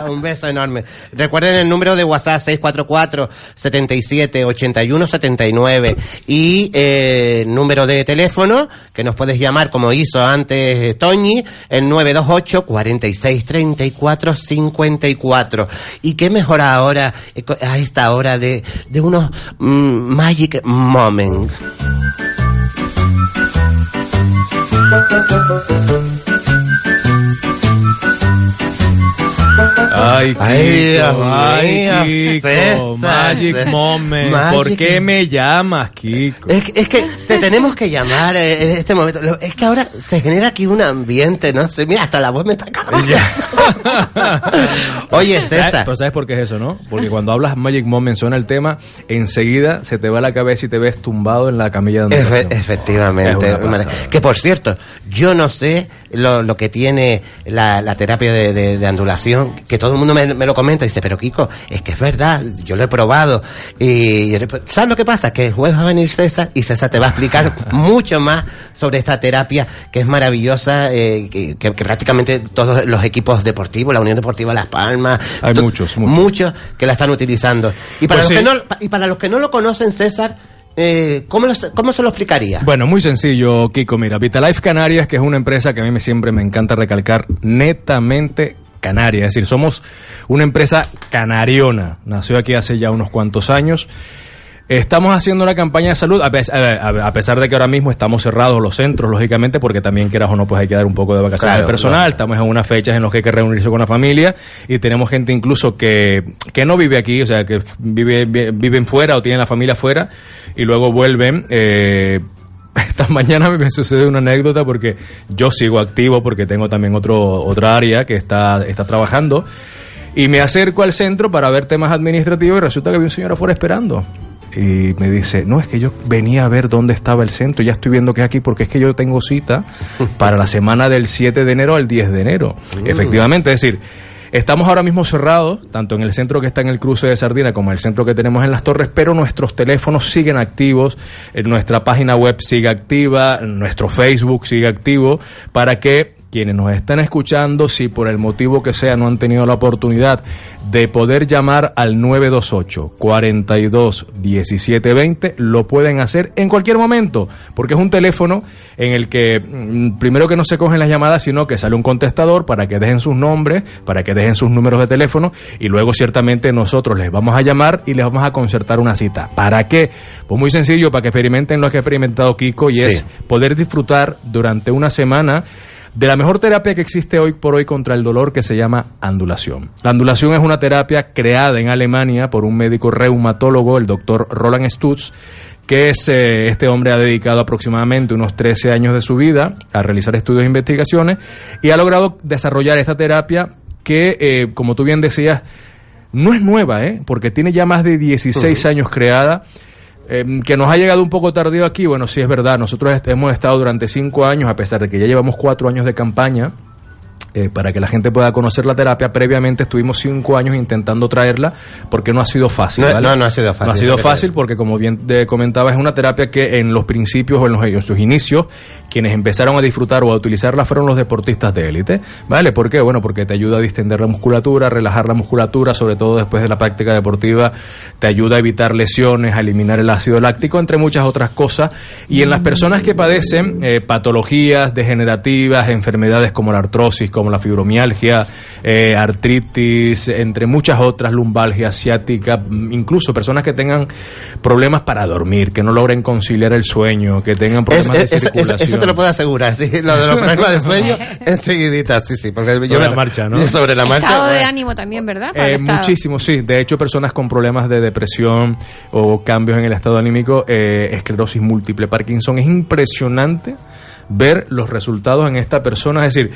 un beso enorme. Recuerden el número de WhatsApp 644 77 81 79 y eh, número de teléfono que nos puedes llamar como hizo antes Toñi, el 928 46 34 54. Y qué mejor ahora eh, a esta hora de, de unos mm, magic moments. Ay, Kiko, Ay, Dios ay, mío, Kiko, César, Magic César. Moment. Magic ¿Por qué me llamas, Kiko? Es, que- es que te tenemos que llamar eh, en este momento. Es que ahora se genera aquí un ambiente, ¿no? sé, Mira, hasta la voz me está acabando. Oye, ¿Sabes? César. Pero ¿sabes por qué es eso, no? Porque cuando hablas Magic Moment, suena el tema, enseguida se te va la cabeza y te ves tumbado en la camilla de Efe- efectivamente. Que por cierto, yo no sé lo, lo que tiene la, la terapia de, de- de que todo el mundo me, me lo comenta y dice, pero Kiko, es que es verdad, yo lo he probado. Y ¿sabes lo que pasa? Que el jueves va a venir César y César te va a explicar mucho más sobre esta terapia que es maravillosa, eh, que, que- que prácticamente todos los equipos deportivos, la Unión Deportiva Las Palmas, Hay muchos, muchos. muchos que la están utilizando. Y para, Pues los, sí. que no, y para los que no lo conocen, César, eh, ¿cómo, ¿cómo se lo explicaría? Bueno, muy sencillo, Kiko. Mira, Vitalife Canarias, que es una empresa que a mí me, siempre me encanta recalcar, netamente canaria. Es decir, somos una empresa canariona. Nació aquí hace ya unos cuantos años. Estamos haciendo una campaña de salud, a, pes- a- a pesar de que ahora mismo estamos cerrados los centros, lógicamente, porque también quieras o no, pues hay que dar un poco de vacaciones Claro, al personal. claro. Estamos en unas fechas en las que hay que reunirse con la familia y tenemos gente incluso que, que no vive aquí, o sea, que vive, vi- viven fuera o tienen la familia fuera y luego vuelven. Eh, esta mañana me sucede una anécdota porque yo sigo activo porque tengo también otro, otra área que está, está trabajando y me acerco al centro para ver temas administrativos y resulta que había un señor afuera esperando. Y me dice, no, es que yo venía a ver dónde estaba el centro, ya estoy viendo que es aquí porque es que yo tengo cita para la semana del 7 de enero al 10 de enero. Mm. Efectivamente, es decir, estamos ahora mismo cerrados, tanto en el centro que está en el cruce de Sardina como en el centro que tenemos en las torres, pero nuestros teléfonos siguen activos, eh, nuestra página web sigue activa, nuestro Facebook sigue activo, para que quienes nos están escuchando, si por el motivo que sea no han tenido la oportunidad de poder llamar al 928 42 17 20, lo pueden hacer en cualquier momento, porque es un teléfono en el que mm, primero que no se cogen las llamadas, sino que sale un contestador para que dejen sus nombres, para que dejen sus números de teléfono y luego ciertamente nosotros les vamos a llamar y les vamos a concertar una cita. ¿Para qué? Pues muy sencillo, para que experimenten lo que ha experimentado Kiko y Sí. es poder disfrutar durante una semana de la mejor terapia que existe hoy por hoy contra el dolor que se llama andulación. La andulación es una terapia creada en Alemania por un médico reumatólogo, el doctor Roland Stutz, que es, eh, este hombre ha dedicado aproximadamente unos 13 años de su vida a realizar estudios e investigaciones y ha logrado desarrollar esta terapia que, eh, como tú bien decías, no es nueva, ¿eh? porque tiene ya más de 16 años creada. Eh, que nos ha llegado un poco tardío aquí, bueno, sí es verdad, nosotros hemos estado durante cinco años, a pesar de que ya llevamos cuatro años de campaña, eh, para que la gente pueda conocer la terapia, previamente estuvimos cinco años intentando traerla porque no ha sido fácil. No, ¿vale? no, no ha sido fácil. No ha sido fácil porque, como bien te comentaba, es una terapia que en los principios o en, los, en sus inicios, quienes empezaron a disfrutar o a utilizarla fueron los deportistas de élite. ¿Vale? ¿Por qué? Bueno, porque te ayuda a distender la musculatura, a relajar la musculatura, sobre todo después de la práctica deportiva, te ayuda a evitar lesiones, a eliminar el ácido láctico, entre muchas otras cosas. Y en las personas que padecen eh, patologías degenerativas, enfermedades como la artrosis, como como la fibromialgia, eh, artritis, entre muchas otras, lumbalgia asiática, incluso personas que tengan problemas para dormir, que no logren conciliar el sueño, que tengan problemas Es- de es- circulación. eso te lo puedo asegurar, sí, lo de los problemas de sueño, enseguidita, sí, sí. Porque yo Sobre me- la marcha, ¿no? Sobre la marcha. Estado de ánimo también, ¿verdad? Eh, muchísimo, sí. De hecho, personas con problemas de depresión o cambios en el estado anímico, eh, esclerosis múltiple, Parkinson, es impresionante ver los resultados en esta persona. Es decir,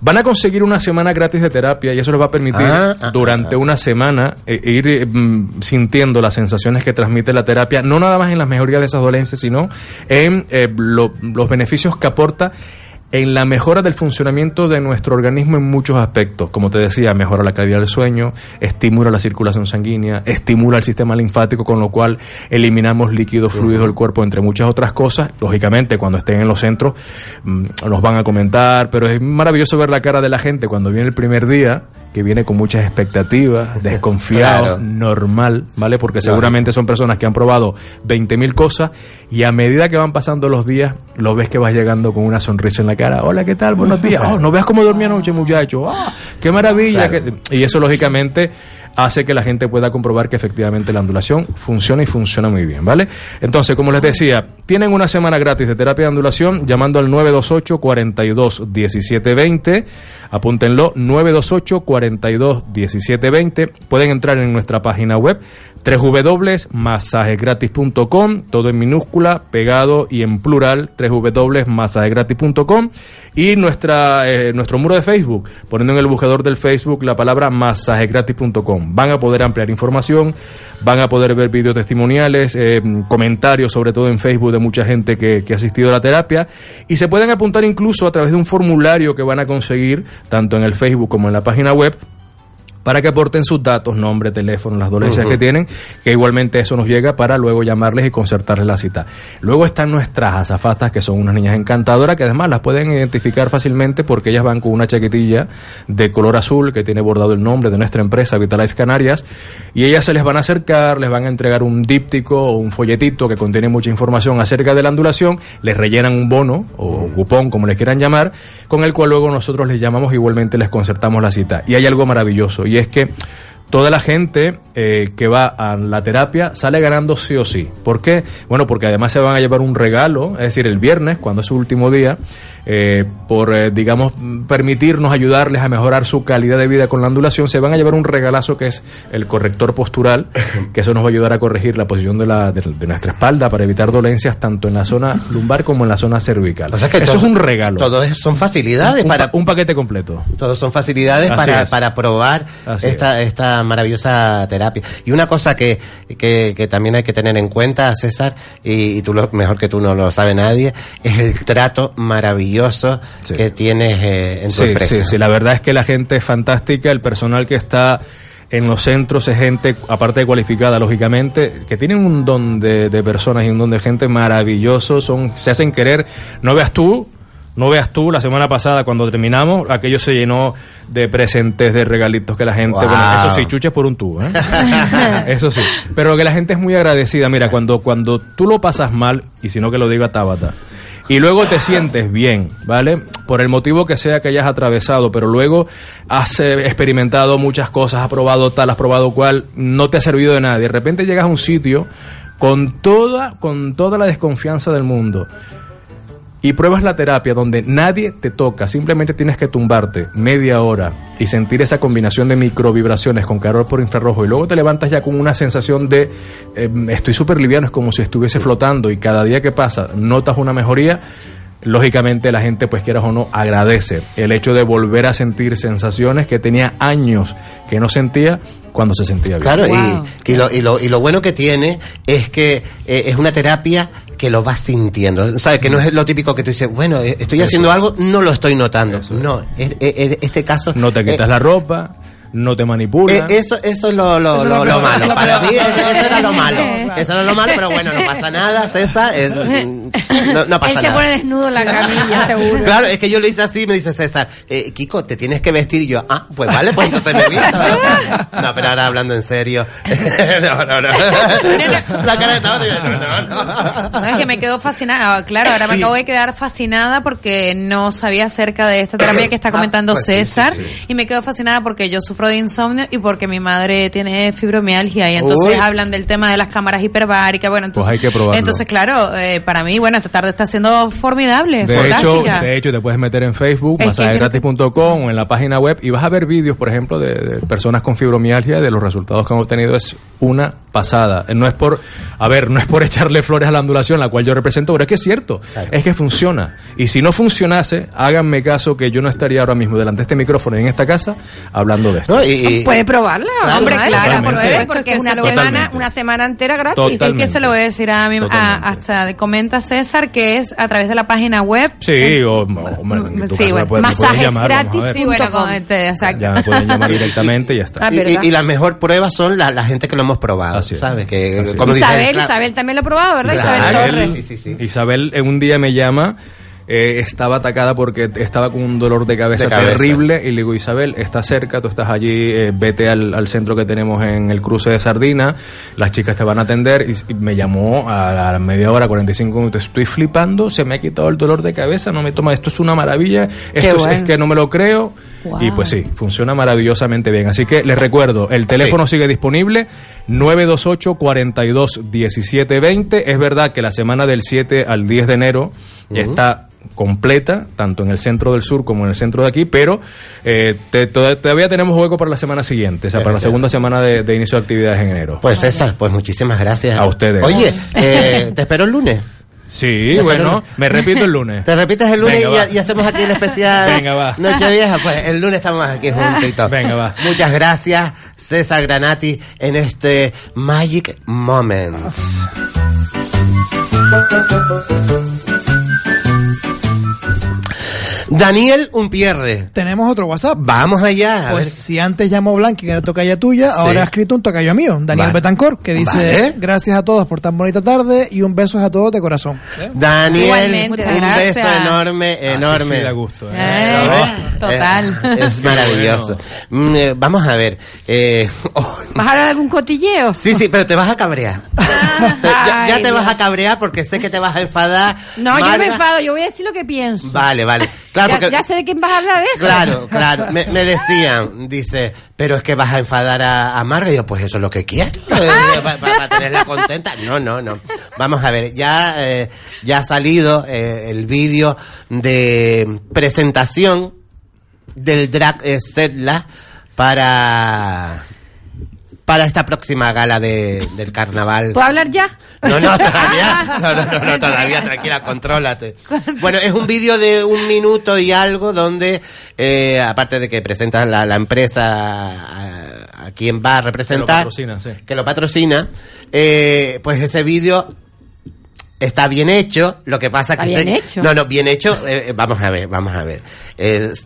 van a conseguir una semana gratis de terapia y eso les va a permitir Ah, ah, durante una semana eh, ir eh, mm, sintiendo las sensaciones que transmite la terapia, no nada más en las mejorías de esas dolencias, sino en eh, lo- los beneficios que aporta en la mejora del funcionamiento de nuestro organismo en muchos aspectos. Como te decía, mejora la calidad del sueño, estimula la circulación sanguínea, estimula el sistema linfático, con lo cual eliminamos líquidos, fluidos del cuerpo, entre muchas otras cosas. Lógicamente, cuando estén en los centros, mm, nos van a comentar, pero es maravilloso ver la cara de la gente cuando viene el primer día que viene con muchas expectativas, desconfiado, Claro. normal, ¿vale? Porque seguramente son personas que han probado 20.000 cosas y a medida que van pasando los días, lo ves que vas llegando con una sonrisa en la cara. Hola, ¿qué tal? Buenos días. Oh, no veas cómo dormí anoche, muchacho. Ah, qué maravilla. Claro. Y eso, lógicamente, hace que la gente pueda comprobar que efectivamente la ondulación funciona y funciona muy bien, ¿vale? Entonces, como les decía, tienen una semana gratis de terapia de ondulación llamando al 928 42 17 20. Apúntenlo, 928 42 17 20. Pueden entrar en nuestra página web www.masajegratis.com, todo en minúscula, pegado y en plural, www.masajegratis.com y nuestra, eh, nuestro muro de Facebook, poniendo en el buscador del Facebook la palabra masajegratis.com. Van a poder ampliar información, van a poder ver vídeos testimoniales, eh, comentarios sobre todo en Facebook de mucha gente que, que ha asistido a la terapia y se pueden apuntar incluso a través de un formulario que van a conseguir tanto en el Facebook como en la página web para que aporten sus datos, nombre, teléfono, las dolencias que tienen, que igualmente eso nos llega para luego llamarles y concertarles la cita. Luego están nuestras azafatas, que son unas niñas encantadoras, que además las pueden identificar fácilmente porque ellas van con una chaquetilla de color azul que tiene bordado el nombre de nuestra empresa Vitalife Canarias, y ellas se les van a acercar, les van a entregar un díptico o un folletito que contiene mucha información acerca de la ondulación, les rellenan un bono o cupón, como les quieran llamar, con el cual luego nosotros les llamamos igualmente les concertamos la cita. Y hay algo maravilloso, y es que toda la gente eh, que va a la terapia sale ganando sí o sí. ¿Por qué? Bueno, porque además se van a llevar un regalo, es decir, el viernes, cuando es su último día, eh, por, eh, digamos, permitirnos ayudarles a mejorar su calidad de vida con la ondulación, se van a llevar un regalazo que es el corrector postural, que eso nos va a ayudar a corregir la posición de, la, de, de nuestra espalda para evitar dolencias tanto en la zona lumbar como en la zona cervical. O sea que eso todo- es un regalo. Todo eso son facilidades un, para pa- un paquete completo. Todos son facilidades Así para, es. para probar Así esta, esta maravillosa terapia. Y una cosa que, que, que también hay que tener en cuenta, César, y, y tú lo, mejor que tú no lo sabe nadie, es el trato maravilloso que tienes eh, en tu Sí, empresa. sí, sí, la verdad es que la gente es fantástica, el personal que está en los centros es gente, aparte de cualificada, lógicamente, que tienen un don de, de personas y un don de gente maravilloso, son, se hacen querer, no veas tú, no veas tú, la semana pasada cuando terminamos, aquello se llenó de presentes, de regalitos que la gente, Wow. bueno, eso sí, chuches por un tubo, ¿eh? eso sí, pero que la gente es muy agradecida, mira, cuando, cuando tú lo pasas mal, y si no que lo diga Tabata, y luego te sientes bien, ¿vale? Por el motivo que sea que hayas atravesado, pero luego has eh, experimentado muchas cosas, has probado tal, has probado cual, no te ha servido de nada. Y de repente llegas a un sitio con toda, con toda la desconfianza del mundo y pruebas la terapia donde nadie te toca, simplemente tienes que tumbarte media hora y sentir esa combinación de microvibraciones con calor por infrarrojo y luego te levantas ya con una sensación de eh, estoy súper liviano, es como si estuviese flotando y cada día que pasa notas una mejoría. Lógicamente la gente, pues quieras o no, agradece el hecho de volver a sentir sensaciones que tenía años que no sentía cuando se sentía bien. Claro, y, y, lo, y, lo, y lo bueno que tiene es que eh, es una terapia que lo vas sintiendo. ¿Sabes? Que no es lo típico que tú dices, bueno, eh, estoy Eso haciendo es. algo, no lo estoy notando. No, es- es- es- este caso. No te quitas eh, la ropa, no te manipula. Eh, eso, eso es lo, lo, Eso lo- lo lo peor, malo. lo Para mí eso, eso era lo malo. Eso era lo malo, pero bueno, no pasa nada, César. es- no, no pasa Él se pone desnudo en la camilla, seguro. Claro, es que yo lo hice así, me dice César, eh, Kiko, te tienes que vestir y yo, ah, pues vale, pues entonces me visto. No, pero ahora hablando en serio. no, no, no. La cara de yo, no, no, no. Es que me quedo fascinada. Claro, ahora me Sí. acabo de quedar fascinada porque no sabía acerca de esta terapia que está comentando pues sí, César. sí, sí. Y me quedo fascinada porque yo sufro de insomnio y porque mi madre tiene fibromialgia. Y entonces Uy. hablan del tema de las cámaras hiperbáricas. Bueno, entonces, Pues hay que probarlo. entonces claro, eh, para mí, bueno, esta tarde está siendo formidable. De hecho, de hecho, te puedes meter en Facebook, masajegratis.com o en la página web y vas a ver vídeos, por ejemplo, de, de personas con fibromialgia, de los resultados que han obtenido. Es una pasada. Eh, No es por, a ver, no es por echarle flores a la ondulación, la cual yo represento, pero es que es cierto, es que funciona. Y si no funcionase, háganme caso que yo no estaría ahora mismo delante de este micrófono y en esta casa hablando de esto. Puede probarla. Hombre, claro, claro, por porque que es una semana, una semana entera gratis. Totalmente. Y que se lo voy a decir a mi, a- hasta comenta César que es a través de la página web. Sí, o, o- o- en tu Sí, bueno, masajes llamar, gratis. Sí, bueno, con este, exacto. Ya me pueden llamar directamente y ya está. Y, y- y la mejor prueba son la, la gente que lo hemos probado, ¿sabes? Que, Así es. Isabel, claro, Isabel también lo ha probado, ¿verdad? Isabel, Isabel Torres. Isabel en un día me llama, eh, estaba atacada porque estaba con un dolor de cabeza, De cabeza. terrible y le digo, Isabel, está cerca, tú estás allí, eh, vete al, al centro que tenemos en el cruce de Sardina, las chicas te van a atender y, me llamó a la media hora, 45 minutos, estoy flipando, se me ha quitado el dolor de cabeza, no me toma, esto es una maravilla, esto es- bueno. es que no me lo creo Wow. y pues sí, funciona maravillosamente bien. Así que les recuerdo, el teléfono sigue disponible 928 42 17 20. Es verdad que la semana del 7 al 10 de enero ya está completa, tanto en el centro del sur como en el centro de aquí, pero eh, te- toda- todavía tenemos hueco para la semana siguiente, o sea, para la segunda semana de, de inicio de actividades en enero. Pues César, pues muchísimas gracias. A ustedes. Oye, eh, te espero el lunes. Sí, bueno, me repito el lunes. Te repites el lunes Venga, y, hacemos aquí el especial Venga, va. Nochevieja. Pues el lunes estamos aquí juntitos. Venga, va. Muchas gracias, César Granati, en este Magic Moments. Daniel Umpierre. Tenemos otro WhatsApp. Vamos allá. Pues si antes llamó Blanqui, que era tocaya tuya, Sí. ahora ha escrito un tocayo mío, Daniel Vale. Betancor, que dice, Vale. gracias a todos por tan bonita tarde y un beso a todos de corazón. Daniel, un Muchas gracias. beso enorme, enorme. sí da gusto, ¿eh? Eh, total. Eh, es maravilloso. Mm, vamos a ver. eh, oh, ¿Vas a hablar de algún cotilleo? sí, sí, pero te vas a cabrear. Te- ya, ya Ay, te vas a cabrear porque sé que te vas a enfadar. No, yo no Marga. me enfado, yo voy a decir lo que pienso. Vale, vale. Claro, ya, porque... ya sé de quién vas a hablar de eso. Claro, claro. Me, me decían, dice, pero es que vas a enfadar a, a Marga. Y yo, pues eso es lo que quiero. eh, pa- pa- Para, tenerla contenta. No, no, no. Vamos a ver, ya, eh, ya ha salido eh, el vídeo de presentación del drag eh, Setla para para esta próxima gala de, del carnaval. ¿Puedo hablar ya? No, no, todavía. No, no, no, no, todavía, tranquila, contrólate. Bueno, es un vídeo de un minuto y algo donde, eh, aparte de que presenta la, la empresa a, a quien va a representar, patrocina, sí. que lo patrocina, eh, pues ese vídeo está bien hecho, lo que pasa ¿Está que bien se- hecho? no, no, bien hecho, eh, eh, vamos a ver, vamos a ver.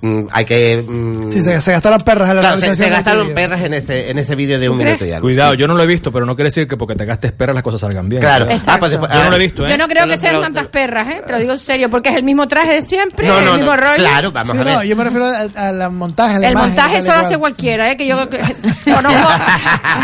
Mm, hay que mm, Sí, se, se gastaron perras en la claro, se, se gastaron este perras en ese en ese vídeo de un minuto y algo. Cuidado, sí. yo no lo he visto, pero no quiere decir que porque te gastes esperas las cosas salgan bien. Claro. Ah, pues después- Yo no ah, lo he visto, ¿eh? Yo no creo que sean tantas perras, ¿eh? Te lo digo en serio, porque es el mismo traje de siempre, No, no, el mismo no, rollo. claro, vamos Sí, a ver. no, yo me refiero al, montaje. El imagen, montaje tal y eso lo cual. hace cualquiera, ¿eh? Que yo conozco,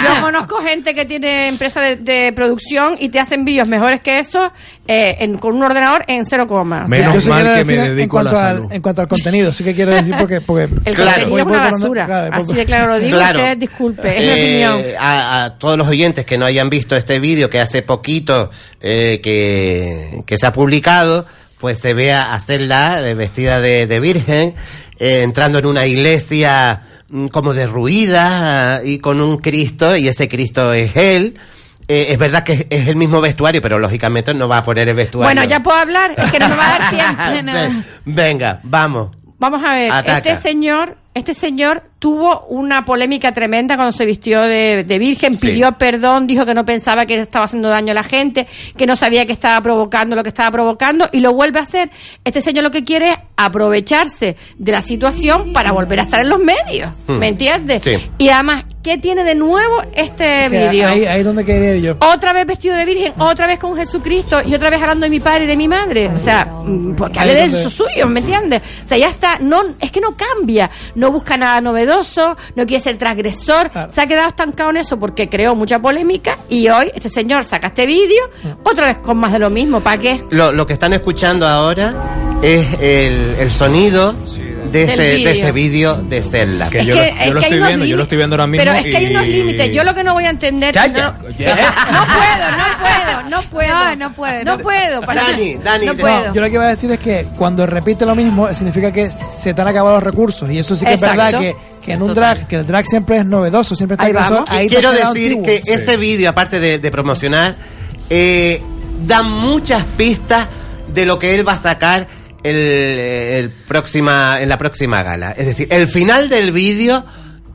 yo conozco gente que tiene empresa de, de producción y te hacen vídeos mejores que eso eh, en- con un ordenador en cero coma. Menos Yo sí mal quiero que me decir en dedico a la cuanto, al, salud. en cuanto al contenido, sí que quiero decir porque... porque El Claro. contenido es una basura. claro, Así de claro lo digo. Claro. Usted disculpe, es mi Eh, opinión. A, a todos los oyentes que no hayan visto este vídeo que hace poquito eh, que, que se ha publicado, pues se ve a hacerla eh, vestida de, de virgen, eh, entrando en una iglesia mm, como derruida y con un Cristo y ese Cristo es él. Eh, es verdad que es, el mismo vestuario, pero lógicamente no va a poner el vestuario. Bueno, ya puedo hablar, es que no me va a dar tiempo. Ven- Venga, vamos. vamos a ver, Ataca. este señor, este señor tuvo una polémica tremenda cuando se vistió de, de virgen, Sí. pidió perdón, dijo que no pensaba que estaba haciendo daño a la gente, que no sabía que estaba provocando lo que estaba provocando y lo vuelve a hacer. Este señor lo que quiere es aprovecharse de la situación para volver a estar en los medios, Hmm. ¿me entiendes? Sí. Y además, ¿qué tiene de nuevo este Que vídeo? Ahí, ahí es donde quería ir yo. Otra vez vestido de virgen, otra vez con Jesucristo y otra vez hablando de mi padre y de mi madre. O sea, mm, porque hable de eso suyo, ¿me entiendes? O sea, ya está, no, es que no cambia, no busca nada novedoso, no quiere ser transgresor, se ha quedado estancado en eso porque creó mucha polémica y hoy este señor saca este vídeo, otra vez con más de lo mismo, ¿para qué? Lo, lo que están escuchando ahora es el, el sonido de ese, de vídeo. ese vídeo de Zelda. Que Es yo, que- lo, es estoy viendo, yo lo estoy viendo ahora mismo. Pero es que hay unos límites. Yo lo que no voy a entender. Chacha, no, puedo, no puedo, no puedo. No, no puedo. No puedo. Para no puedo. Yo lo que iba a decir es que cuando repite lo mismo significa que se te han acabado los recursos y eso sí que es verdad que, que en un drag, que el drag siempre es novedoso, siempre está Ahí ahí Quiero decir antiguo. que ese vídeo, aparte de, de promocionar, eh, da muchas pistas de lo que él va a sacar el, el próxima, en la próxima gala. Es decir, el final del vídeo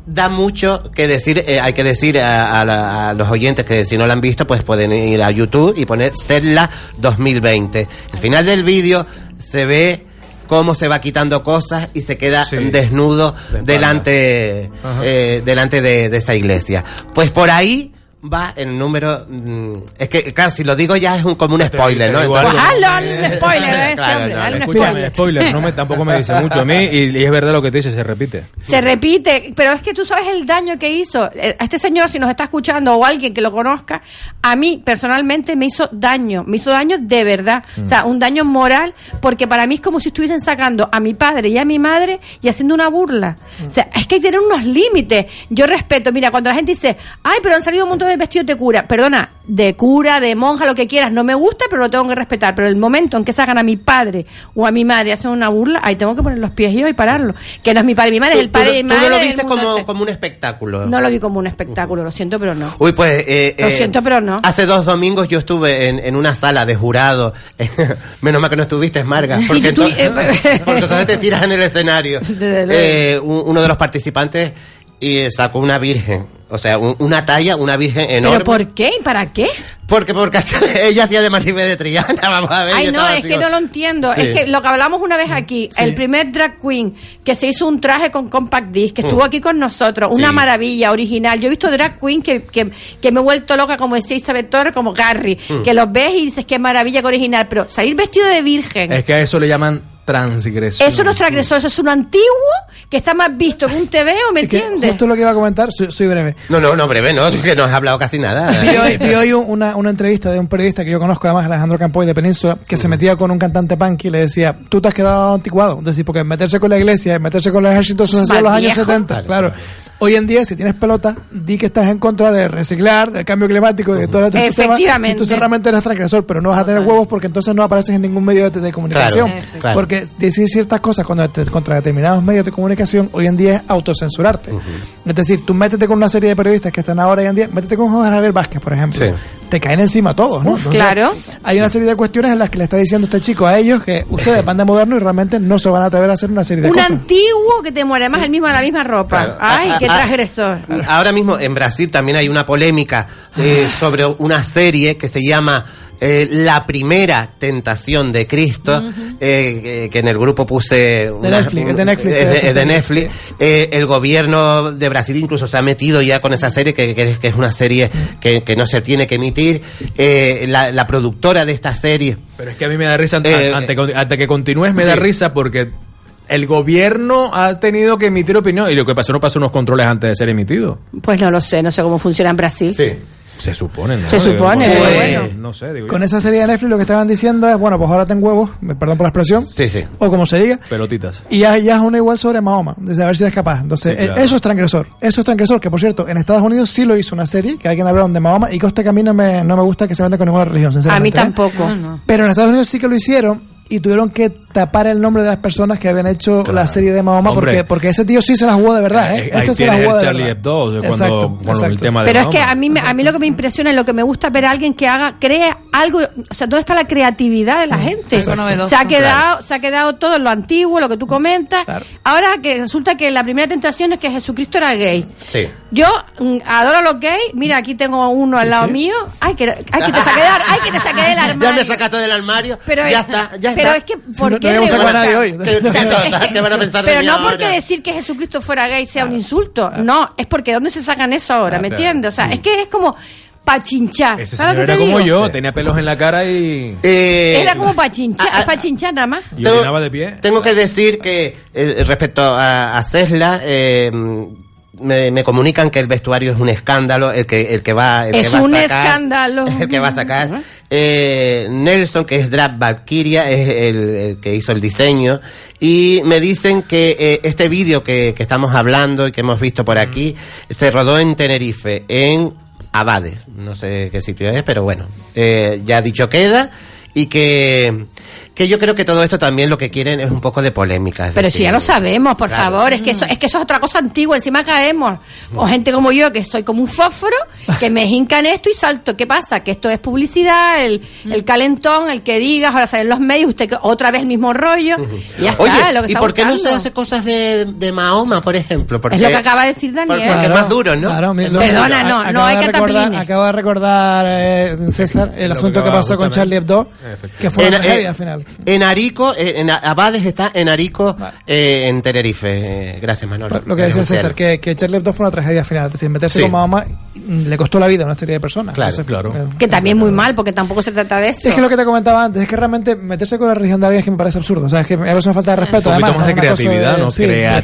da mucho que decir, eh, hay que decir a, a la- a los oyentes que si no lo han visto, pues pueden ir a YouTube y poner Zelda 2020. El final del vídeo se ve cómo se va quitando cosas y se queda Sí. desnudo De delante, eh, delante de, de esa iglesia. Pues por ahí va el número. mm, es que, claro, si lo digo ya es un, como un spoiler, ¿no? Entonces-. Hazlo, hazle un spoiler Claro, no, Escúchame, spoiler. no me, tampoco me dice mucho a mí y, y es verdad lo que te dice, se repite. Se repite, pero es que tú sabes el daño que hizo. Eh, A este señor, si nos está escuchando o alguien que lo conozca, a mí personalmente me hizo daño, me hizo daño de verdad. O sea, un daño moral, porque para mí es como si estuviesen sacando a mi padre y a mi madre y haciendo una burla. O sea, es que hay que tener unos límites. Yo respeto, mira, cuando la gente dice, ay, pero han salido un montón de vestidos de cura, perdona, de cura, de monja, lo que quieras, no me gusta, pero lo tengo que respetar. Pero el momento en que sacan a mi padre o a mi madre hacen una burla, ahí tengo que poner los pies yo y pararlo. Que no es mi padre mi madre, es el padre y mi tú madre. no lo viste como, un espectáculo. No lo vi como un espectáculo, lo siento, pero no. Uy, pues. eh, Lo eh, siento, pero no. Hace dos domingos yo estuve en, en una sala de jurado. Menos mal que no estuviste, Marga. Sí, Porque, que tú- to- porque todavía te tiras en el escenario. Eh, uno de los participantes y sacó una virgen. O sea, un- una talla, una virgen enorme. ¿Pero por qué? ¿Y para qué? Porque, porque ella hacía de Maribel de Triana, vamos a ver. Ay, no, es así que no lo entiendo. Sí. Es que lo que hablamos una vez aquí, el primer drag queen que se hizo un traje con compact disc, que estuvo Mm. aquí con nosotros, una Sí. maravilla, original. Yo he visto drag queen que, que, que me he vuelto loca, como decía Isabel Torres, como Carrie, Mm. que los ves y dices que maravilla, que original, pero salir vestido de virgen. Es que a eso le llaman transgresión. Eso no es transgresor, eso es un antiguo que está más visto en un TV, ¿me Es que entiendes? justo lo que iba a comentar, soy, soy breve. No, no, no, breve, no, es que no has hablado casi nada. Vi hoy, vi hoy un- una, una entrevista de un periodista que yo conozco, además Alejandro Campoy de Península, que se metía con un cantante punk y le decía, tú te has quedado anticuado. Es decir, porque meterse con la iglesia, meterse con el ejército, eso se hacía en los años viejo. 70, claro. Hoy en día, si tienes pelota, di que estás en contra de reciclar, del cambio climático y de todo este tema. Efectivamente. Entonces realmente eres transgresor, pero no vas a tener huevos porque entonces no apareces en ningún medio de, de comunicación. Claro, claro. Porque decir ciertas cosas cuando te- contra determinados medios de comunicación hoy en día es autocensurarte. Es decir, tú métete con una serie de periodistas que están ahora hoy en día, métete con José Javier Vázquez, por ejemplo. Sí. Te caen encima todos, ¿no? Uf, claro. Hay una serie de cuestiones en las que le está diciendo este chico a ellos que ustedes van de moderno y realmente no se van a atrever a hacer una serie de Un cosas. antiguo que te muere, además el mismo de la misma ropa. Claro. Ay, Ah, qué ah, transgresor. Ahora mismo en Brasil también hay una polémica eh, sobre una serie que se llama eh, La primera tentación de Cristo, eh, que- que en el grupo puse... una- Netflix, es de Netflix, es de- esa es de. Netflix. Eh, el gobierno de Brasil incluso se ha metido ya con esa serie, que, que es- que es una serie que, que no se tiene que emitir. Eh, la, la productora de esta serie... Pero es que a mí me da risa, Eh, ante, ante que continúes me da sí. risa porque el gobierno ha tenido que emitir opinión y lo que pasó no pasó unos controles antes de ser emitido. Pues no lo sé, no sé cómo funciona en Brasil. Se supone, ¿no? Se supone, bueno. No sé, digo yo. Con esa serie de Netflix lo que estaban diciendo es, bueno, pues ahora ten huevos, me- perdón por la expresión, Sí, sí. o como se diga, Pelotitas. y ya, ya es una igual sobre Mahoma, desde a ver si eres capaz. Entonces, Sí, claro. eh, eso es transgresor. Eso es transgresor, que por cierto, en Estados Unidos sí lo hizo una serie, que alguien hablaron de Mahoma, y costa que a mí no me, no me gusta que se venda con ninguna religión, A sinceramente. mí ¿eh? tampoco. Pero en Estados Unidos sí que lo hicieron y tuvieron que tapar el nombre de las personas que habían hecho Claro. la serie de Mahoma, Hombre. porque, porque ese tío sí se la jugó de verdad, ¿eh? Eh, ahí Ese se la jugó el de Charlie. Hebdo, o sea, cuando, Exacto, el exacto. tema de Pero es que a mí, me- a mí lo que me impresiona y lo que me gusta es ver a alguien que haga, crea algo, o sea, ¿dónde está la creatividad de la gente? Algo novedoso. Se ha quedado, se ha quedado todo en lo antiguo, lo que tú comentas. Ahora que resulta que la primera tentación es que Jesucristo era gay. Sí. Yo mm, adoro a los gays. Mira, aquí tengo uno al lado sí. mío. Ay, que, ay, que te saqué del, ay, que te saqué del Ya armario. me sacaste del armario. Pero, ya está, ya pero está. es que, ¿por no- a nadie hoy. ¿Qué, qué- qué van a pensar de Pero no ahora? porque decir que Jesucristo fuera gay sea un insulto. No, es porque ¿dónde se sacan eso ahora? ¿Me Claro. entiendes? O sea, es que es como pa' chinchar. Ese ¿Sabes señor era como digo? yo, tenía pelos en la cara y, Eh, Era como pa' chinchar, es pa' chinchar nada más. y Tengo- de pie. Tengo que decir que eh, respecto a, a Cesla, eh, me, me comunican que el vestuario es un escándalo, el que, el que va, el Es que va un a sacar, escándalo. el que va a sacar. Eh, Nelson, que es Drap Valkyria, es el, el que hizo el diseño. Y me dicen que eh, este vídeo que, que estamos hablando y que hemos visto por aquí, se rodó en Tenerife, en Abades. No sé qué sitio es, pero bueno, eh, ya dicho queda. Y que, que yo creo que todo esto también lo que quieren es un poco de polémica. Pero decir, si ya lo sabemos, por Claro. favor, es que, eso, es que eso es otra cosa antigua, encima caemos. O gente como yo, que soy como un fósforo, que me hinca en esto y salto. ¿Qué pasa? Que esto es publicidad, el, el calentón, el que digas, ahora salen los medios, usted que otra vez el mismo rollo. Y ya Oye, está, lo que ¿y está por qué no se hace cosas de, de Mahoma, por ejemplo? Porque, Es lo que acaba de decir por- Daniel. Porque es más duro, ¿no? Claro, mi- Perdona, duro. no, no hay de recordar, cataplines. Acaba de recordar eh, César el Lo que asunto que pasó con. Charlie Hebdo, que fue una En- tragedia eh, final. En Arico, eh, en Abades está en Arico, eh, en Tenerife. Eh, gracias, Manolo. Lo que decía. César, que, que Charlie Hebdo fue una tragedia al final. Es decir, meterse Sí. con Mahoma mm, le costó la vida a una serie de personas. Claro, Entonces, claro. eh, Que también muy mal, porque tampoco se trata de eso. Es que lo que te comentaba antes, es que realmente meterse con la religión de alguien es que me parece absurdo. O sea, es que es una falta de respeto. Un poquito además, más de creatividad, de- ¿no? sí, es que- creatividad.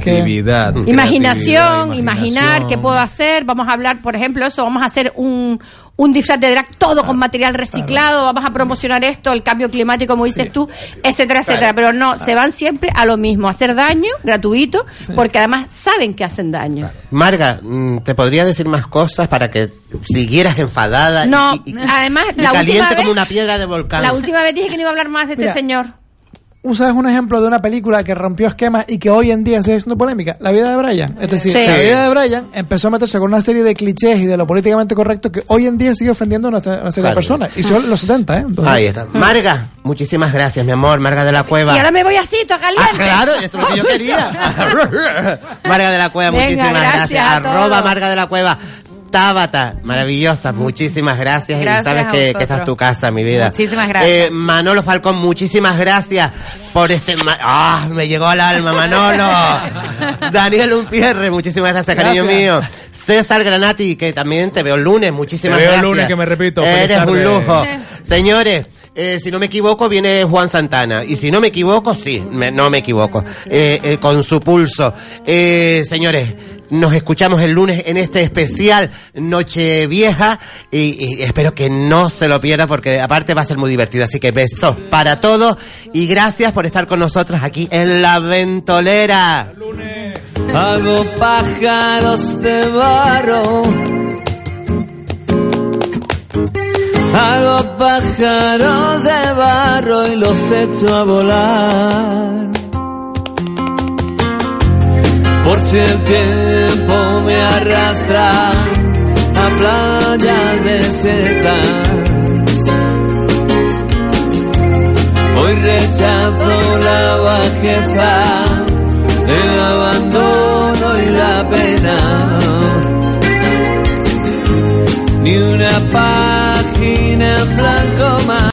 creatividad, Imaginación, imaginar imaginación. qué puedo hacer. Vamos a hablar, por ejemplo, eso. Vamos a hacer un, un disfraz de drag todo con material reciclado. Vamos a promocionar esto, el cambio climático, como dices tú, etcétera, etcétera. Pero no, se van siempre a lo mismo, a hacer daño gratuito, porque además saben que hacen daño. Marga, mm, ¿te podría decir más cosas para que siguieras enfadada? No, y, y- además, y la caliente última como vez- una piedra de volcán. La última vez dije que no iba a hablar más de este señor. Usas un ejemplo de una película que rompió esquemas y que hoy en día sigue siendo polémica. La vida de Brian. Es decir, Sí. la vida de Brian empezó a meterse con una serie de clichés y de lo políticamente correcto que hoy en día sigue ofendiendo a una, serie Claro. de personas. Y son los 70, ¿eh? Entonces- Ahí está. Marga, muchísimas gracias, mi amor. Marga de la Cueva. Y ahora me voy así, todo caliente. Ah, claro, eso es lo que yo quería. Marga de la Cueva, Venga, muchísimas gracias gracias. Arroba. Marga de la Cueva. Tábata, maravillosa, muchísimas gracias. Gracias y sabes que, que esta es tu casa, mi vida. Muchísimas gracias. Eh, Manolo Falcón, muchísimas gracias por este... ¡Ah! me llegó al alma, Manolo. Daniel Umpierre, muchísimas gracias, cariño Gracias. mío. César Granati, que también te veo el lunes, muchísimas Te veo el gracias. lunes, que me repito. Eres un lujo. Señores, eh, si no me equivoco, viene Juan Santana. Y si no me equivoco, sí, me- no me equivoco. Eh, eh, con su pulso. Eh, señores, nos escuchamos el lunes en este especial Nochevieja. Y, y espero que no se lo pierda porque aparte va a ser muy divertido. Así que besos para todos. Y gracias por estar con nosotros aquí en La Ventolera. Hago pájaros de barro. Hago pájaros de barro y los echo a volar. Por si el tiempo me arrastra a playas desiertas. Hoy rechazo la bajeza, el abandono y la pena. Ni una página en blanco más.